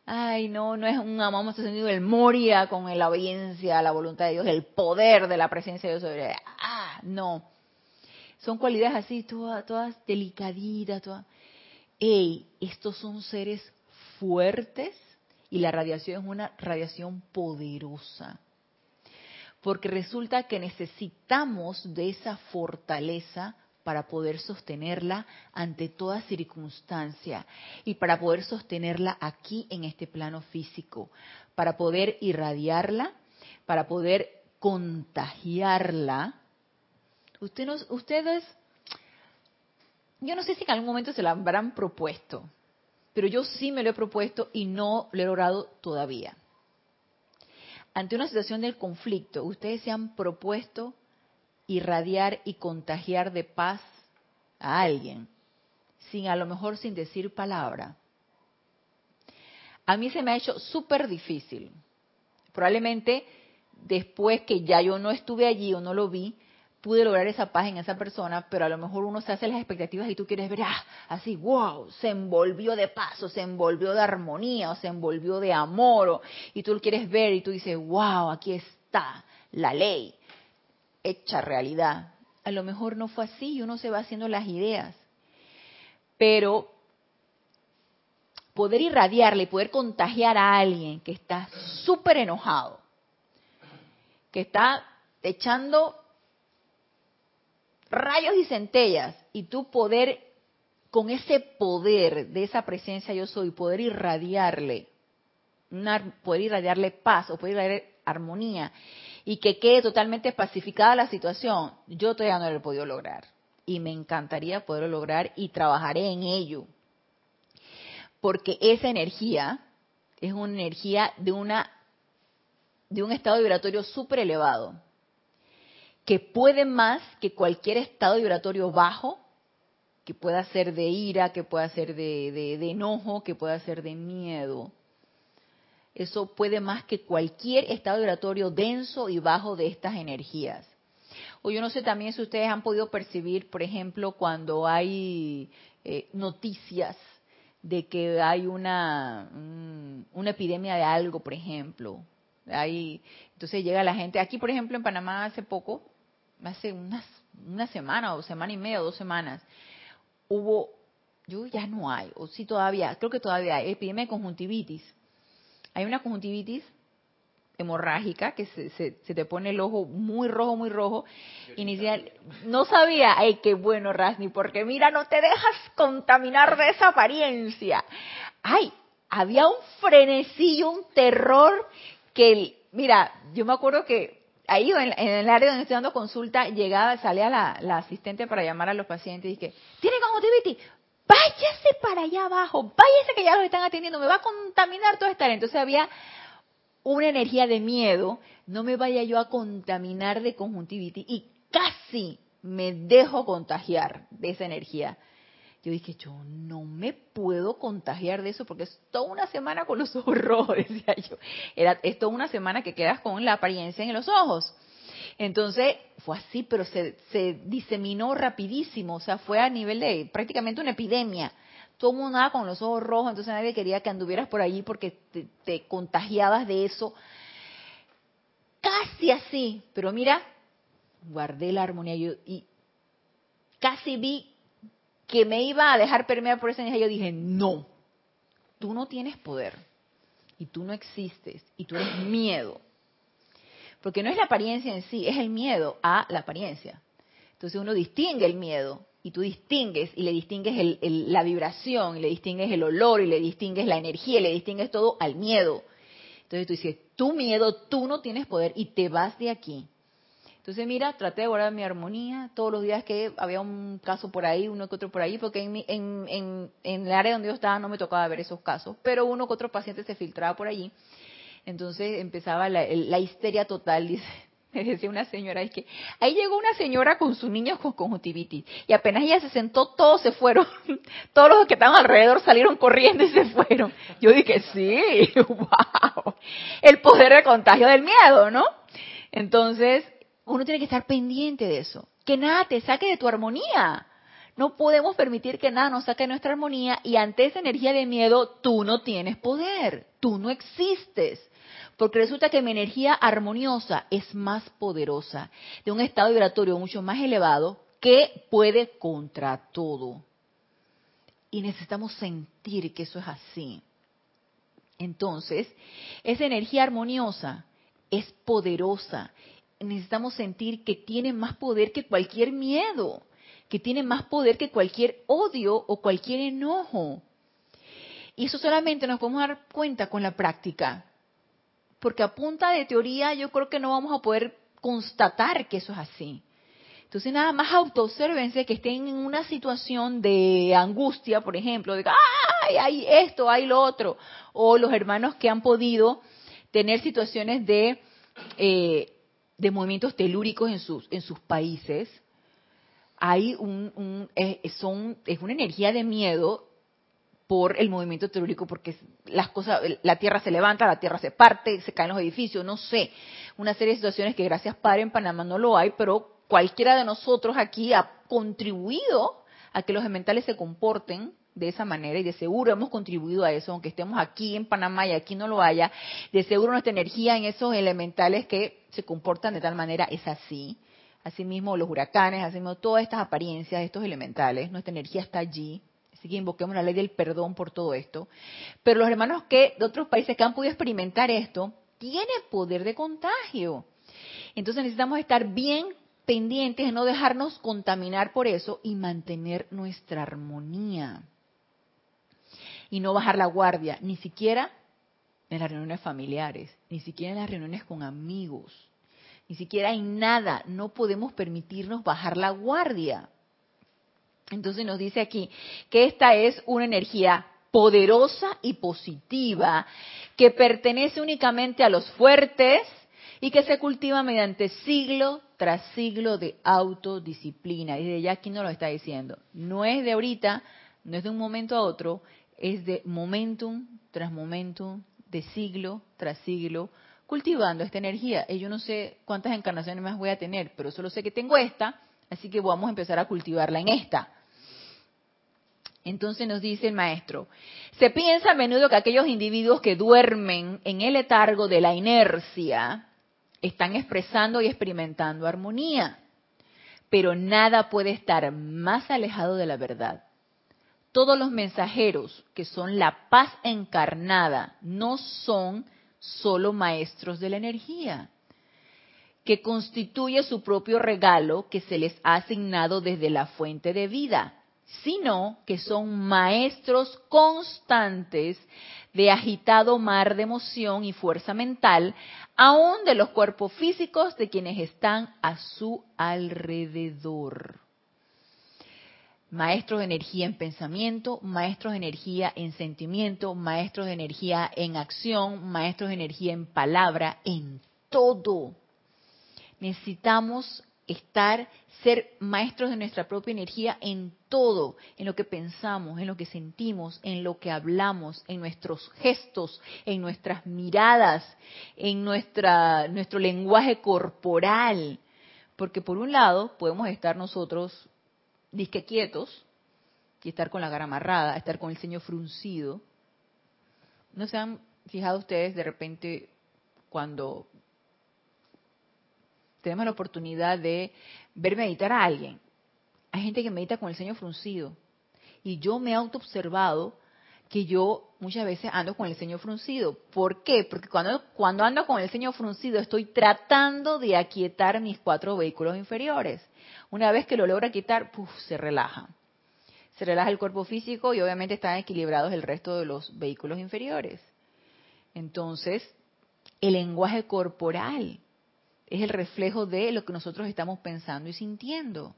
ay, no, no es un amamos sentido el moria con la obediencia la voluntad de Dios, el poder de la presencia de Dios sobre, ah, no. Son cualidades así, todas, todas delicaditas, todas. Ey, estos son seres fuertes y la radiación es una radiación poderosa. Porque resulta que necesitamos de esa fortaleza para poder sostenerla ante toda circunstancia y para poder sostenerla aquí en este plano físico, para poder irradiarla, para poder contagiarla. ustedes, yo no sé si en algún momento se la habrán propuesto, pero yo sí me lo he propuesto y no lo he logrado todavía. Ante una situación del conflicto, ustedes se han propuesto irradiar y contagiar de paz a alguien, sin a lo mejor sin decir palabra. A mí se me ha hecho súper difícil. Probablemente después que ya yo no estuve allí o no lo vi, pude lograr esa paz en esa persona, pero a lo mejor uno se hace las expectativas y tú quieres ver, ah, así, wow, se envolvió de paz, o se envolvió de armonía, o se envolvió de amor, y tú lo quieres ver y tú dices, wow, aquí está la ley, hecha realidad. A lo mejor no fue así y uno se va haciendo las ideas. Pero poder irradiarle, poder contagiar a alguien que está súper enojado, que está echando rayos y centellas, y tú poder, con ese poder de esa presencia yo soy, poder irradiarle, poder irradiarle paz o poder irradiarle armonía, y que quede totalmente pacificada la situación, yo todavía no lo he podido lograr. Y me encantaría poderlo lograr y trabajaré en ello. Porque esa energía es una energía de, una, de un estado vibratorio súper elevado, que puede más que cualquier estado vibratorio bajo, que pueda ser de ira, que pueda ser de, de enojo, que pueda ser de miedo. Eso puede más que cualquier estado vibratorio denso y bajo de estas energías. O yo no sé también si ustedes han podido percibir, por ejemplo, cuando hay eh, noticias de que hay una, una epidemia de algo, por ejemplo. Entonces llega la gente. Aquí, por ejemplo, en Panamá hace poco, hace unas, una semana o semana y media o dos semanas, hubo, yo ya no hay, o sí todavía, creo que todavía hay, epidemia de conjuntivitis. Hay una conjuntivitis hemorrágica que se, se, te pone el ojo muy rojo, muy rojo. Inicial, no sabía, ay, qué bueno, Rasni, porque mira, no te dejas contaminar de esa apariencia. Ay, había un frenesí, un terror que, mira, yo me acuerdo que ahí en, el área donde estoy dando consulta, llegaba, salía la, la asistente para llamar a los pacientes y dije, ¿tiene conjuntivitis? Váyase para allá abajo, váyase que ya los están atendiendo, me va a contaminar todo esta área. Entonces había una energía de miedo, no me vaya yo a contaminar de conjuntivitis y casi me dejo contagiar de esa energía. Yo dije, yo no me puedo contagiar de eso porque es toda una semana con los *laughs* ojos rojos, decía yo. Era, es toda una semana que quedas con la apariencia en los ojos. Entonces, fue así, pero se, se diseminó rapidísimo, o sea, fue a nivel de prácticamente una epidemia todo el mundo andaba con los ojos rojos, entonces nadie quería que anduvieras por allí porque te, contagiabas de eso. Casi así, pero mira, guardé la armonía yo, y casi vi que me iba a dejar permear por esa energía. Yo dije, no, tú no tienes poder y tú no existes y tú eres miedo. Porque no es la apariencia en sí, es el miedo a la apariencia. Entonces uno distingue el miedo y tú distingues y le distingues la vibración, y le distingues el olor, y le distingues la energía, y le distingues todo al miedo. Entonces tú dices, tu miedo, tú no tienes poder y te vas de aquí. Entonces mira, traté de guardar mi armonía todos los días que había un caso por ahí, uno que otro por ahí, porque en, en, en, en el área donde yo estaba no me tocaba ver esos casos, pero uno que otro paciente se filtraba por allí. Entonces empezaba la, histeria total, *laughs* dice, me decía una señora, es que ahí llegó una señora con sus niños con conjuntivitis y apenas ella se sentó, todos se fueron, *laughs* todos los que estaban alrededor salieron corriendo y se fueron. Yo dije, sí, *laughs* wow, el poder de contagio del miedo, ¿no? Entonces, uno tiene que estar pendiente de eso, que nada te saque de tu armonía. No podemos permitir que nada nos saque nuestra armonía y ante esa energía de miedo tú no tienes poder, tú no existes. Porque resulta que mi energía armoniosa es más poderosa, de un estado vibratorio mucho más elevado, que puede contra todo. Y necesitamos sentir que eso es así. Entonces, esa energía armoniosa es poderosa. Necesitamos sentir que tiene más poder que cualquier miedo, que tiene más poder que cualquier odio o cualquier enojo. Y eso solamente nos podemos dar cuenta con la práctica porque a punta de teoría yo creo que no vamos a poder constatar que eso es así. Entonces nada más autoobservense que estén en una situación de angustia, por ejemplo, de ¡ay! hay esto, hay lo otro, o los hermanos que han podido tener situaciones de, eh, de movimientos telúricos en sus, en sus países, hay un, eh, son, es una energía de miedo por el movimiento telúrico, porque las cosas, la tierra se levanta, la tierra se parte, se caen los edificios, no sé, una serie de situaciones que gracias Padre en Panamá no lo hay, pero cualquiera de nosotros aquí ha contribuido a que los elementales se comporten de esa manera y de seguro hemos contribuido a eso, aunque estemos aquí en Panamá y aquí no lo haya, de seguro nuestra energía en esos elementales que se comportan de tal manera es así. Asimismo los huracanes, asimismo todas estas apariencias estos elementales, nuestra energía está allí, Así que invoquemos la ley del perdón por todo esto. Pero los hermanos que de otros países que han podido experimentar esto, tienen poder de contagio. Entonces necesitamos estar bien pendientes de no dejarnos contaminar por eso y mantener nuestra armonía. Y no bajar la guardia, ni siquiera en las reuniones familiares, ni siquiera en las reuniones con amigos, ni siquiera en nada. No podemos permitirnos bajar la guardia. Entonces nos dice aquí que esta es una energía poderosa y positiva que pertenece únicamente a los fuertes y que se cultiva mediante siglo tras siglo de autodisciplina. Y de ya aquí no lo está diciendo. No es de ahorita, no es de un momento a otro, es de momentum tras momentum, de siglo tras siglo cultivando esta energía. Y yo no sé cuántas encarnaciones más voy a tener, pero solo sé que tengo esta, así que vamos a empezar a cultivarla en esta. Entonces nos dice el maestro, se piensa a menudo que aquellos individuos que duermen en el letargo de la inercia están expresando y experimentando armonía, pero nada puede estar más alejado de la verdad. Todos los mensajeros que son la paz encarnada no son solo maestros de la energía, que constituye su propio regalo que se les ha asignado desde la fuente de vida sino que son maestros constantes de agitado mar de emoción y fuerza mental, aún de los cuerpos físicos de quienes están a su alrededor. Maestros de energía en pensamiento, maestros de energía en sentimiento, maestros de energía en acción, maestros de energía en palabra, en todo. Necesitamos estar, ser maestros de nuestra propia energía en todo, en lo que pensamos, en lo que sentimos, en lo que hablamos, en nuestros gestos, en nuestras miradas, en nuestra, nuestro lenguaje corporal. Porque por un lado podemos estar nosotros disque quietos y estar con la cara amarrada, estar con el ceño fruncido. ¿No se han fijado ustedes de repente cuando tenemos la oportunidad de ver meditar a alguien. Hay gente que medita con el ceño fruncido. Y yo me he autoobservado que yo muchas veces ando con el ceño fruncido. ¿Por qué? Porque cuando, cuando ando con el ceño fruncido estoy tratando de aquietar mis cuatro vehículos inferiores. Una vez que lo logra quitar, se relaja. Se relaja el cuerpo físico y obviamente están equilibrados el resto de los vehículos inferiores. Entonces, el lenguaje corporal es el reflejo de lo que nosotros estamos pensando y sintiendo.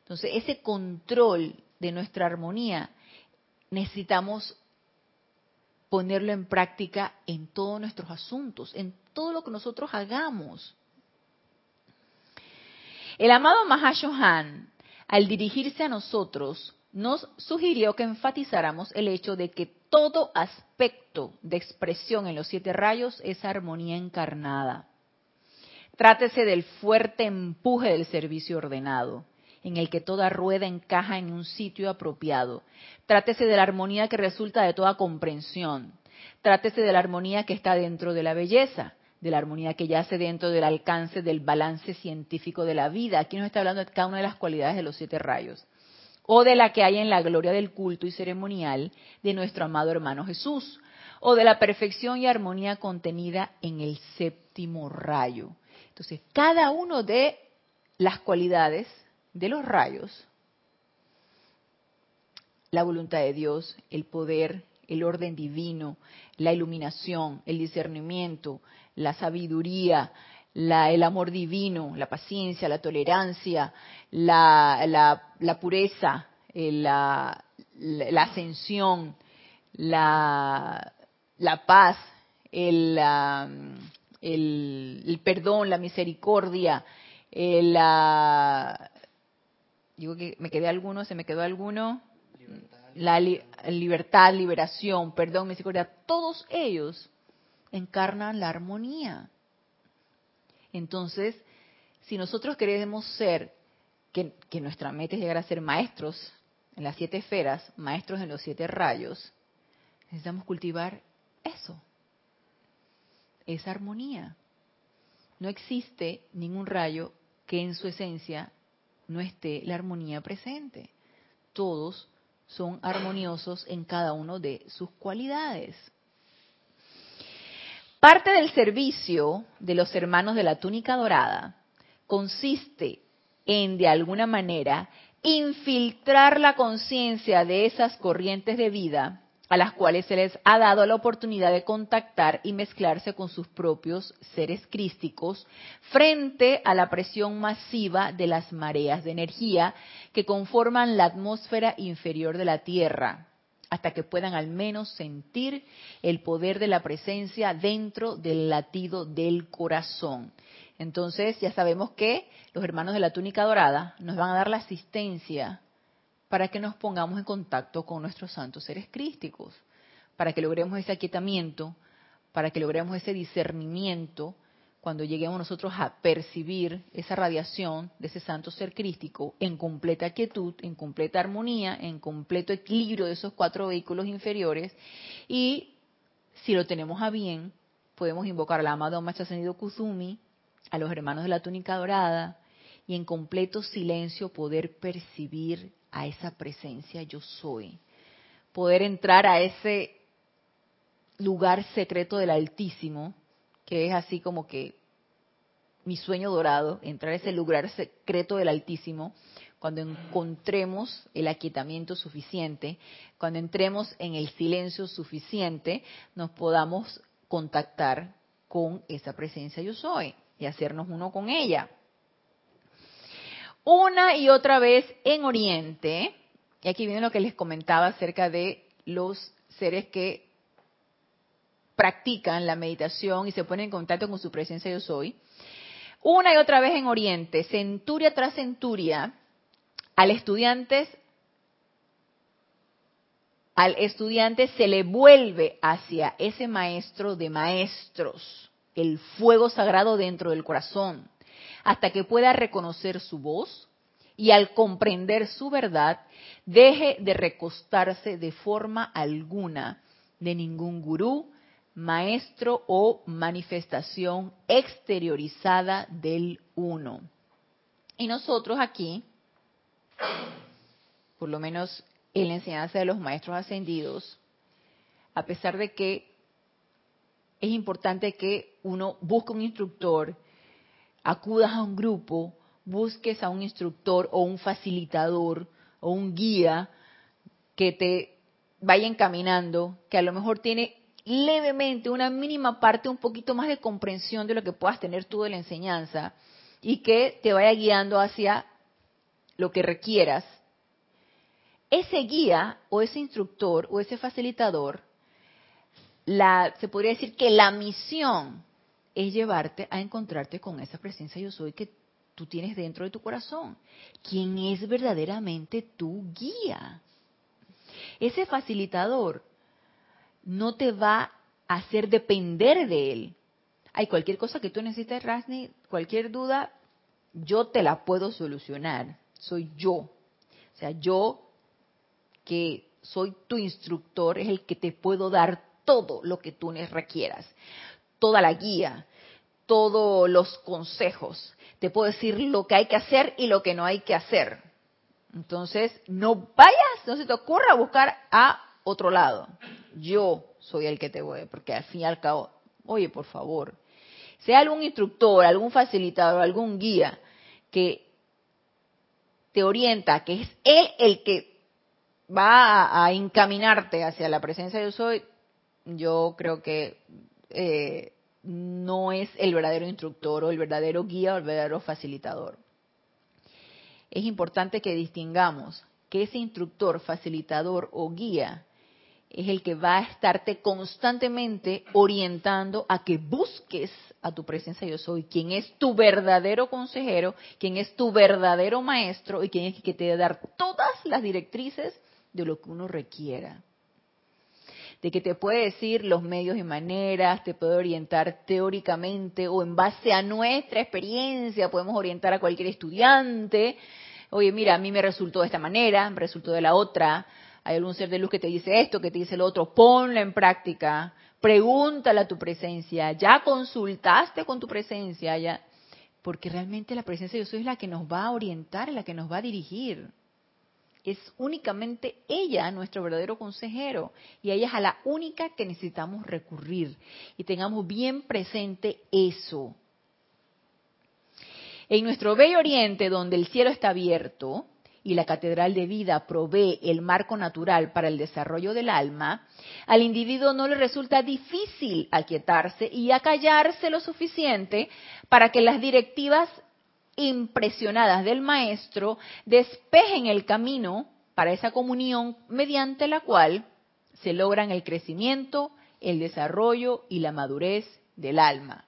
Entonces, ese control de nuestra armonía necesitamos ponerlo en práctica en todos nuestros asuntos, en todo lo que nosotros hagamos. El amado Mahashohan, al dirigirse a nosotros, nos sugirió que enfatizáramos el hecho de que todo aspecto de expresión en los siete rayos es armonía encarnada. Trátese del fuerte empuje del servicio ordenado, en el que toda rueda encaja en un sitio apropiado. Trátese de la armonía que resulta de toda comprensión. Trátese de la armonía que está dentro de la belleza, de la armonía que yace dentro del alcance del balance científico de la vida. Aquí nos está hablando de cada una de las cualidades de los siete rayos. O de la que hay en la gloria del culto y ceremonial de nuestro amado hermano Jesús. O de la perfección y armonía contenida en el séptimo rayo entonces, cada uno de las cualidades de los rayos, la voluntad de Dios, el poder, el orden divino, la iluminación, el discernimiento, la sabiduría, el amor divino, la paciencia, la tolerancia, la, pureza, eh, la, ascensión, la, paz, el, el, perdón, la misericordia, eh, la... Digo que me quedé alguno, se me quedó alguno. la libertad, liberación, perdón, misericordia, todos ellos encarnan la armonía. Entonces, si nosotros queremos ser, que, que, nuestra meta es llegar a ser maestros en las siete esferas, maestros en los siete rayos, necesitamos cultivar eso esa armonía. No existe ningún rayo que en su esencia no esté la armonía presente. Todos son armoniosos en cada uno de sus cualidades. Parte del servicio de los hermanos de la túnica dorada consiste en, de alguna manera, infiltrar la conciencia de esas corrientes de vida a las cuales se les ha dado la oportunidad de contactar y mezclarse con sus propios seres crísticos frente a la presión masiva de las mareas de energía que conforman la atmósfera inferior de la Tierra, hasta que puedan al menos sentir el poder de la presencia dentro del latido del corazón. Entonces ya sabemos que los hermanos de la túnica dorada nos van a dar la asistencia para que nos pongamos en contacto con nuestros santos seres crísticos, para que logremos ese aquietamiento, para que logremos ese discernimiento cuando lleguemos nosotros a percibir esa radiación de ese santo ser crístico en completa quietud, en completa armonía, en completo equilibrio de esos cuatro vehículos inferiores. Y si lo tenemos a bien, podemos invocar al amado Maestro Ascendido Kuzumi, a los hermanos de la túnica dorada y en completo silencio poder percibir a esa presencia yo soy, poder entrar a ese lugar secreto del Altísimo, que es así como que mi sueño dorado, entrar a ese lugar secreto del Altísimo, cuando encontremos el aquietamiento suficiente, cuando entremos en el silencio suficiente, nos podamos contactar con esa presencia yo soy y hacernos uno con ella. Una y otra vez en Oriente, y aquí viene lo que les comentaba acerca de los seres que practican la meditación y se ponen en contacto con su presencia yo soy. Una y otra vez en Oriente, centuria tras centuria, al estudiante, al estudiante se le vuelve hacia ese maestro de maestros, el fuego sagrado dentro del corazón, hasta que pueda reconocer su voz y al comprender su verdad, deje de recostarse de forma alguna de ningún gurú, maestro o manifestación exteriorizada del uno. Y nosotros aquí, por lo menos en la enseñanza de los maestros ascendidos, a pesar de que es importante que uno busque un instructor, acudas a un grupo, busques a un instructor o un facilitador o un guía que te vaya encaminando, que a lo mejor tiene levemente, una mínima parte, un poquito más de comprensión de lo que puedas tener tú de la enseñanza y que te vaya guiando hacia lo que requieras, ese guía o ese instructor o ese facilitador, la, se podría decir que la misión es llevarte a encontrarte con esa presencia yo soy que tú tienes dentro de tu corazón, quien es verdaderamente tu guía. Ese facilitador no te va a hacer depender de él. Hay cualquier cosa que tú necesites, Rasni, cualquier duda, yo te la puedo solucionar. Soy yo. O sea, yo que soy tu instructor es el que te puedo dar todo lo que tú requieras. Toda la guía, todos los consejos. Te puedo decir lo que hay que hacer y lo que no hay que hacer. Entonces, no vayas, no se te ocurra buscar a otro lado yo soy el que te voy, porque al fin y al cabo, oye, por favor, sea algún instructor, algún facilitador, algún guía que te orienta, que es él el que va a, encaminarte hacia la presencia de yo soy, yo creo que eh, no es el verdadero instructor o el verdadero guía o el verdadero facilitador. Es importante que distingamos que ese instructor, facilitador o guía es el que va a estarte constantemente orientando a que busques a tu presencia yo soy, quien es tu verdadero consejero, quien es tu verdadero maestro y quien es el que te debe dar todas las directrices de lo que uno requiera. De que te puede decir los medios y maneras, te puede orientar teóricamente o en base a nuestra experiencia, podemos orientar a cualquier estudiante. Oye, mira, a mí me resultó de esta manera, me resultó de la otra. Hay algún ser de luz que te dice esto, que te dice lo otro, ponlo en práctica, pregúntale a tu presencia, ya consultaste con tu presencia, ya, porque realmente la presencia de Dios es la que nos va a orientar, la que nos va a dirigir. Es únicamente ella nuestro verdadero consejero y ella es a la única que necesitamos recurrir y tengamos bien presente eso. En nuestro bello oriente, donde el cielo está abierto, y la catedral de vida provee el marco natural para el desarrollo del alma, al individuo no le resulta difícil aquietarse y acallarse lo suficiente para que las directivas impresionadas del maestro despejen el camino para esa comunión mediante la cual se logran el crecimiento, el desarrollo y la madurez del alma.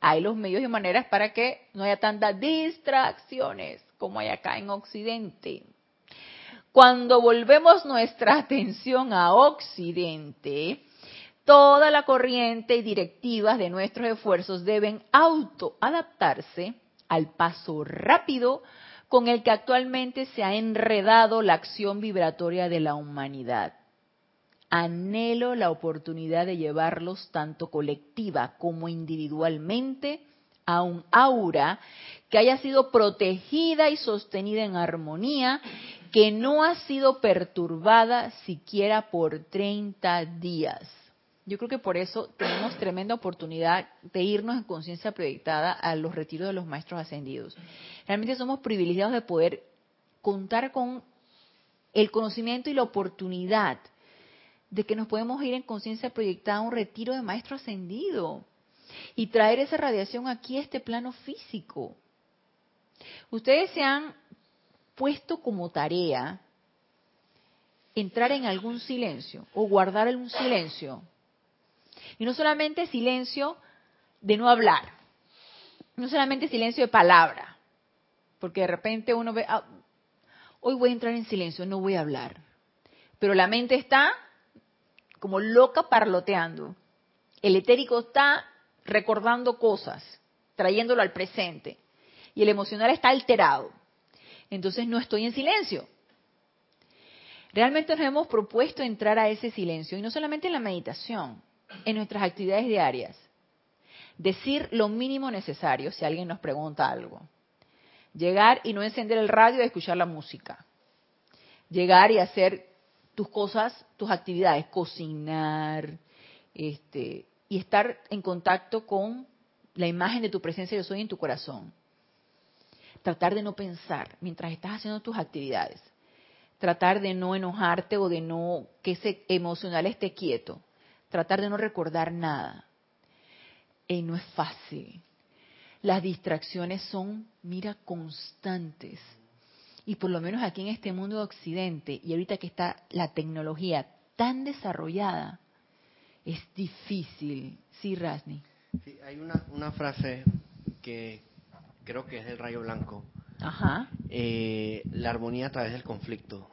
Hay los medios y maneras para que no haya tantas distracciones como hay acá en Occidente. Cuando volvemos nuestra atención a Occidente, toda la corriente y directivas de nuestros esfuerzos deben autoadaptarse al paso rápido con el que actualmente se ha enredado la acción vibratoria de la humanidad. Anhelo la oportunidad de llevarlos tanto colectiva como individualmente a un aura que haya sido protegida y sostenida en armonía, que no ha sido perturbada siquiera por 30 días. Yo creo que por eso tenemos tremenda oportunidad de irnos en conciencia proyectada a los retiros de los maestros ascendidos. Realmente somos privilegiados de poder contar con el conocimiento y la oportunidad de que nos podemos ir en conciencia proyectada a un retiro de maestro ascendido y traer esa radiación aquí a este plano físico. Ustedes se han puesto como tarea entrar en algún silencio o guardar algún silencio y no solamente silencio de no hablar, no solamente silencio de palabra, porque de repente uno ve, ah, hoy voy a entrar en silencio, no voy a hablar, pero la mente está como loca parloteando, el etérico está recordando cosas, trayéndolo al presente, y el emocional está alterado. Entonces no estoy en silencio. Realmente nos hemos propuesto entrar a ese silencio, y no solamente en la meditación, en nuestras actividades diarias. Decir lo mínimo necesario si alguien nos pregunta algo. Llegar y no encender el radio y escuchar la música. Llegar y hacer tus cosas, tus actividades, cocinar, este, y estar en contacto con la imagen de tu presencia yo soy en tu corazón. Tratar de no pensar mientras estás haciendo tus actividades. Tratar de no enojarte o de no que ese emocional esté quieto tratar de no recordar nada. Y no es fácil. Las distracciones son, mira, constantes. Y por lo menos aquí en este mundo de Occidente, y ahorita que está la tecnología tan desarrollada, es difícil. Sí, Rasni. Sí, hay una, una frase que creo que es del rayo blanco. Ajá. Eh, la armonía a través del conflicto.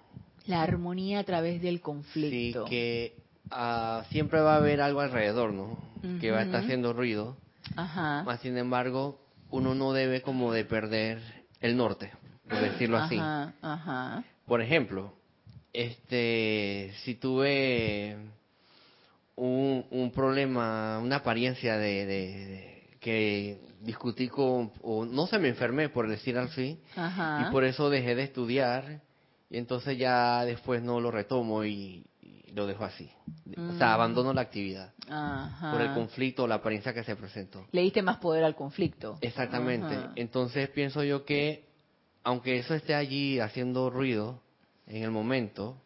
La armonía a través del conflicto. Sí, que Ah, siempre va a haber algo alrededor, ¿no? Que va a estar haciendo ruido. Ajá. Más sin embargo, uno no debe como de perder el norte, por decirlo así. Ajá. Por ejemplo, este, si tuve un, un problema, una apariencia de, de, que discutí con, o no se me enfermé, por decir así, y por eso dejé de estudiar, y entonces ya después no lo retomo y, lo dejo así. O sea, mm. abandono la actividad. Por el conflicto o la apariencia que se presentó. Le diste más poder al conflicto. Exactamente. Entonces pienso yo que, aunque eso esté allí haciendo ruido en el momento,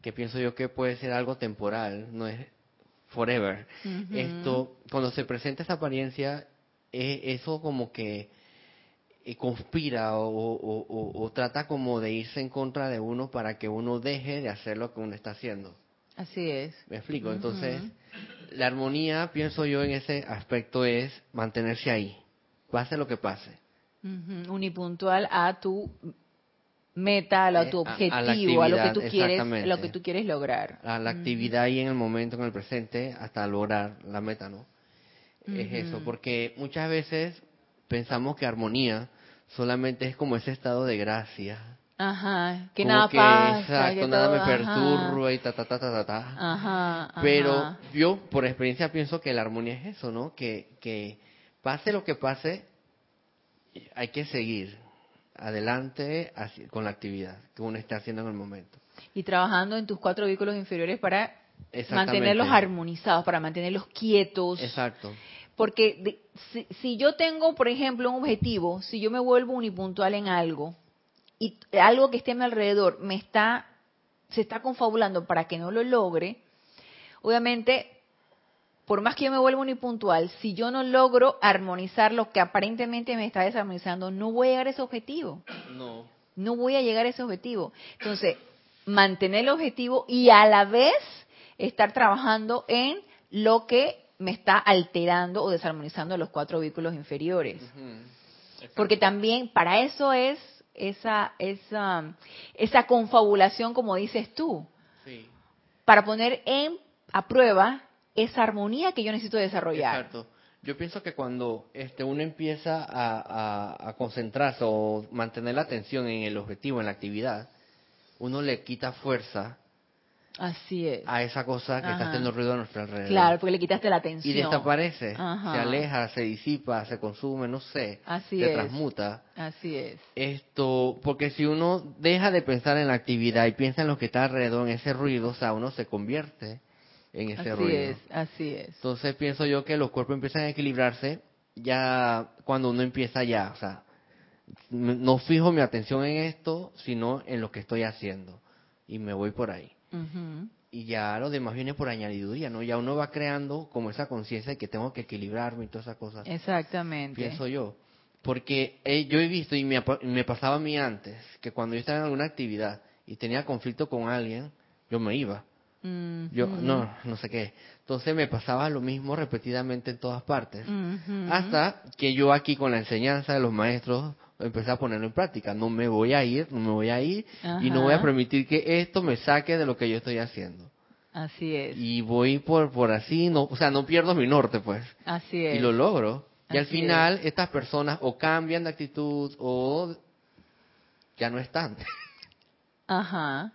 que pienso yo que puede ser algo temporal, no es forever. Esto, cuando se presenta esa apariencia, eso como que conspira o, trata como de irse en contra de uno para que uno deje de hacer lo que uno está haciendo. Así es. Me explico. Entonces, la armonía, pienso yo en ese aspecto, es mantenerse ahí, pase lo que pase. Unipuntual a tu meta, a, tu eh, objetivo, a, lo que tú quieres, lo que tú quieres lograr. A la actividad y en el momento, en el presente, hasta lograr la meta, ¿no? Es eso, porque muchas veces pensamos que armonía solamente es como ese estado de gracia. Ajá, que nada pasa. que nada me perturba y ta, ta, ta, ta, ta. Ajá, Pero yo, por experiencia, pienso que la armonía es eso, ¿no? Que, que pase lo que pase, hay que seguir adelante con la actividad que uno está haciendo en el momento. Y trabajando en tus cuatro vehículos inferiores para mantenerlos armonizados, para mantenerlos quietos. Exacto. Porque si, yo tengo, por ejemplo, un objetivo, si yo me vuelvo unipuntual en algo y algo que esté a mi alrededor me está, se está confabulando para que no lo logre, obviamente, por más que yo me vuelva unipuntual, si yo no logro armonizar lo que aparentemente me está desarmonizando, no voy a llegar a ese objetivo. No. No voy a llegar a ese objetivo. Entonces, mantener el objetivo y a la vez estar trabajando en lo que me está alterando o desarmonizando los cuatro vehículos inferiores. Porque también para eso es esa, esa, esa confabulación, como dices tú, para poner en, a prueba esa armonía que yo necesito desarrollar. Exacto. Yo pienso que cuando este uno empieza a, a- a concentrarse o mantener la atención en el objetivo, en la actividad, uno le quita fuerza Así es. a esa cosa que Ajá. está haciendo ruido a nuestro alrededor. Claro, porque le quitaste la atención. y desaparece, Ajá. se aleja, se disipa, se consume, no sé, Así se es. transmuta. Así es. Esto, porque si uno deja de pensar en la actividad y piensa en lo que está alrededor, en ese ruido, o sea, uno se convierte en ese Así ruido. es, así es. Entonces pienso yo que los cuerpos empiezan a equilibrarse ya cuando uno empieza ya, o sea, no fijo mi atención en esto, sino en lo que estoy haciendo y me voy por ahí. Y ya lo demás viene por añadiduría, ¿no? Ya uno va creando como esa conciencia de que tengo que equilibrarme y todas esas cosas. Exactamente. Pienso yo. Porque eh, yo he visto y me, me pasaba a mí antes, que cuando yo estaba en alguna actividad y tenía conflicto con alguien, yo me iba. Yo, no, no sé qué. Entonces me pasaba lo mismo repetidamente en todas partes. Hasta que yo aquí con la enseñanza de los maestros empecé a ponerlo en práctica. No me voy a ir, no me voy a ir y no voy a permitir que esto me saque de lo que yo estoy haciendo. Así es. Y voy por, por así, no, o sea, no pierdo mi norte, pues. Así es. Y lo logro. Y al final estas personas o cambian de actitud o ya no están. *laughs* Ajá.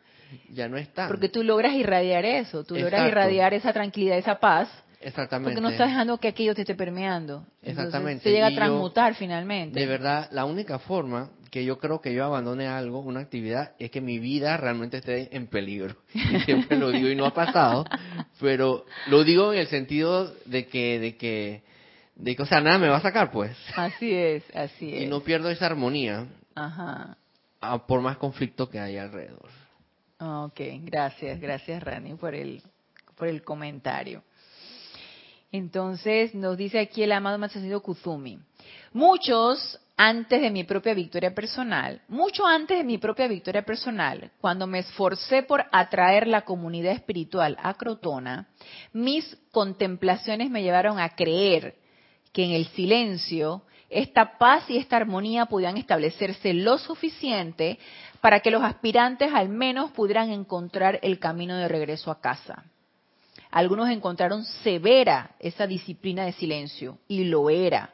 Ya no están. Porque tú logras irradiar eso, tú logras Exacto. irradiar esa tranquilidad, esa paz, Exactamente. porque no estás dejando que aquello te esté permeando. Exactamente. Se llega a Y yo, transmutar finalmente. De verdad, la única forma que yo creo que yo abandone algo, una actividad, es que mi vida realmente esté en peligro. *laughs* Y siempre lo digo y no ha pasado, pero lo digo en el sentido de que, de que, de que, o sea, nada me va a sacar, pues. Así es, así es. Y no pierdo esa armonía, Ajá. ah, por más conflicto que haya alrededor. Ok, gracias, gracias Rani por el, por el comentario. Entonces nos dice aquí el amado ascendido Kuzumi. Muchos antes de mi propia victoria personal, mucho antes de mi propia victoria personal, cuando me esforcé por atraer la comunidad espiritual a Crotona, mis contemplaciones me llevaron a creer que en el silencio esta paz y esta armonía podían establecerse lo suficiente para que los aspirantes al menos pudieran encontrar el camino de regreso a casa. Algunos encontraron severa esa disciplina de silencio, y lo era,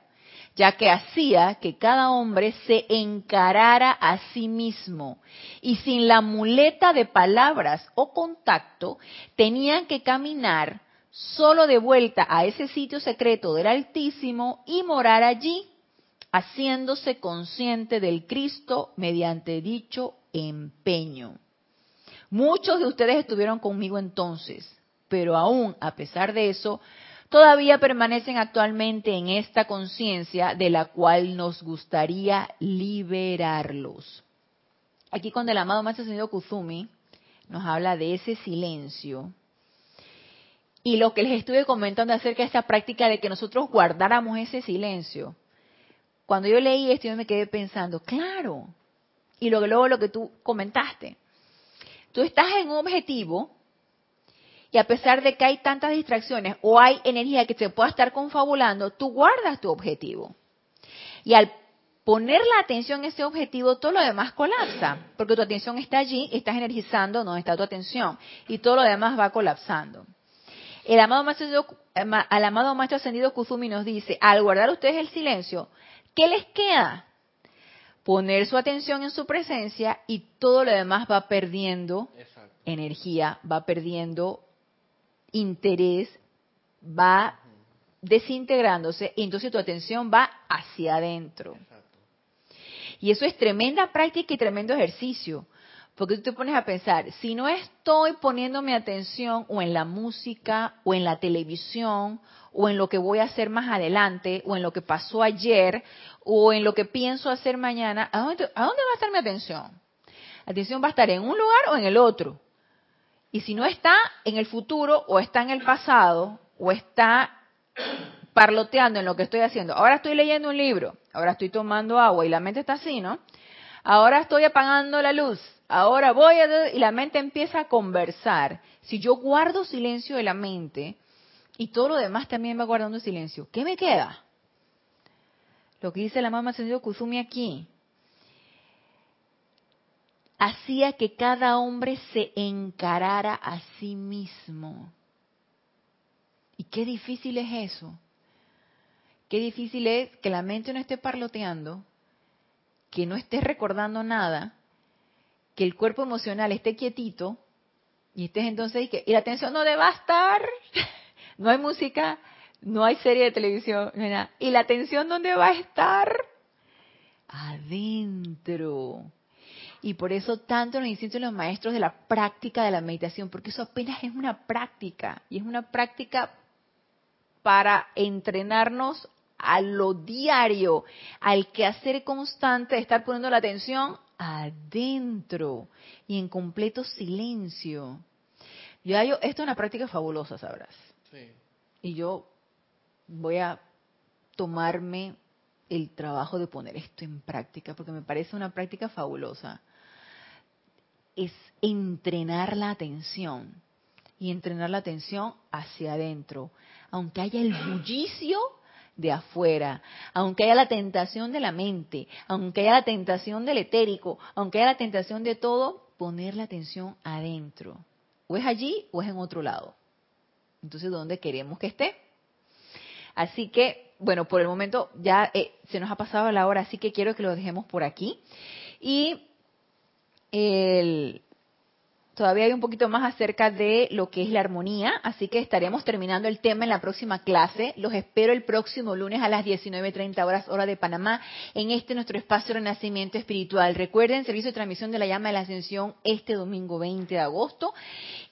ya que hacía que cada hombre se encarara a sí mismo, y sin la muleta de palabras o contacto, tenían que caminar solo de vuelta a ese sitio secreto del Altísimo y morar allí, haciéndose consciente del Cristo mediante dicho empeño. Muchos de ustedes estuvieron conmigo entonces, pero aún a pesar de eso, todavía permanecen actualmente en esta conciencia de la cual nos gustaría liberarlos. Aquí cuando el amado Maestro Ascendido Kuzumi nos habla de ese silencio y lo que les estuve comentando acerca de esta práctica de que nosotros guardáramos ese silencio. Cuando yo leí esto yo me quedé pensando, claro, y luego, luego lo que tú comentaste, tú estás en un objetivo y a pesar de que hay tantas distracciones o hay energía que te pueda estar confabulando, tú guardas tu objetivo. Y al poner la atención en ese objetivo, todo lo demás colapsa, porque tu atención está allí, estás energizando donde está tu atención, y todo lo demás va colapsando. El amado maestro, al amado maestro ascendido Kuzumi nos dice, al guardar ustedes el silencio, ¿qué les queda? Poner su atención en su presencia y todo lo demás va perdiendo Exacto. energía, va perdiendo interés, va desintegrándose y entonces tu atención va hacia adentro. Y eso es tremenda práctica y tremendo ejercicio, porque tú te pones a pensar, si no estoy poniendo mi atención o en la música o en la televisión o en lo que voy a hacer más adelante o en lo que pasó ayer o en lo que pienso hacer mañana, ¿a dónde, a dónde va a estar mi atención? La atención va a estar en un lugar o en el otro. Y si no está en el futuro o está en el pasado o está parloteando en lo que estoy haciendo. Ahora estoy leyendo un libro, ahora estoy tomando agua y la mente está así, ¿no? Ahora estoy apagando la luz, ahora voy a... y la mente empieza a conversar. Si yo guardo silencio de la mente y todo lo demás también va guardando silencio, ¿qué me queda? Lo que dice la mamá ascendido Kuzumi aquí. Hacía que cada hombre se encarara a sí mismo. ¿Y qué difícil es eso. Qué difícil es que la mente no esté parloteando, que no esté recordando nada, que el cuerpo emocional esté quietito y estés entonces y, que, la atención no deba estar, *laughs* no hay música, no hay serie de televisión, y la atención dónde va a estar adentro. Y por eso tanto nos insisten los maestros de la práctica de la meditación, porque eso apenas es una práctica, y es una práctica para entrenarnos a lo diario, al quehacer constante de estar poniendo la atención adentro y en completo silencio. Yo, yo esto es una práctica fabulosa, sabrás. Y yo voy a tomarme el trabajo de poner esto en práctica, porque me parece una práctica fabulosa. Es entrenar la atención y entrenar la atención hacia adentro, aunque haya el bullicio de afuera, aunque haya la tentación de la mente, aunque haya la tentación del etérico, aunque haya la tentación de todo, poner la atención adentro. O es allí o es en otro lado. Entonces, ¿dónde queremos que esté? Así que, bueno, por el momento ya eh, se nos ha pasado la hora, así que quiero que lo dejemos por aquí. Y el, todavía hay un poquito más acerca de lo que es la armonía, así que estaremos terminando el tema en la próxima clase. Los espero el próximo lunes a las 19.30 horas hora de Panamá en este nuestro espacio de renacimiento espiritual. Recuerden, servicio de transmisión de la llama de la ascensión este domingo 20 de agosto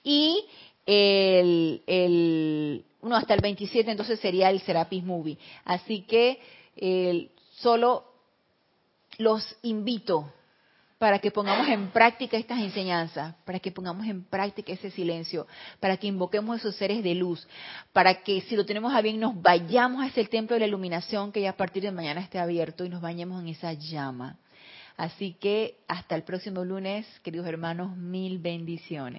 y el, el uno hasta el 27 entonces sería el Serapis Movie. Así que solo los invito para que pongamos en práctica estas enseñanzas, para que pongamos en práctica ese silencio, para que invoquemos esos seres de luz, para que si lo tenemos a bien nos vayamos hacia el templo de la iluminación que ya a partir de mañana esté abierto y nos bañemos en esa llama. Así que hasta el próximo lunes, queridos hermanos, mil bendiciones.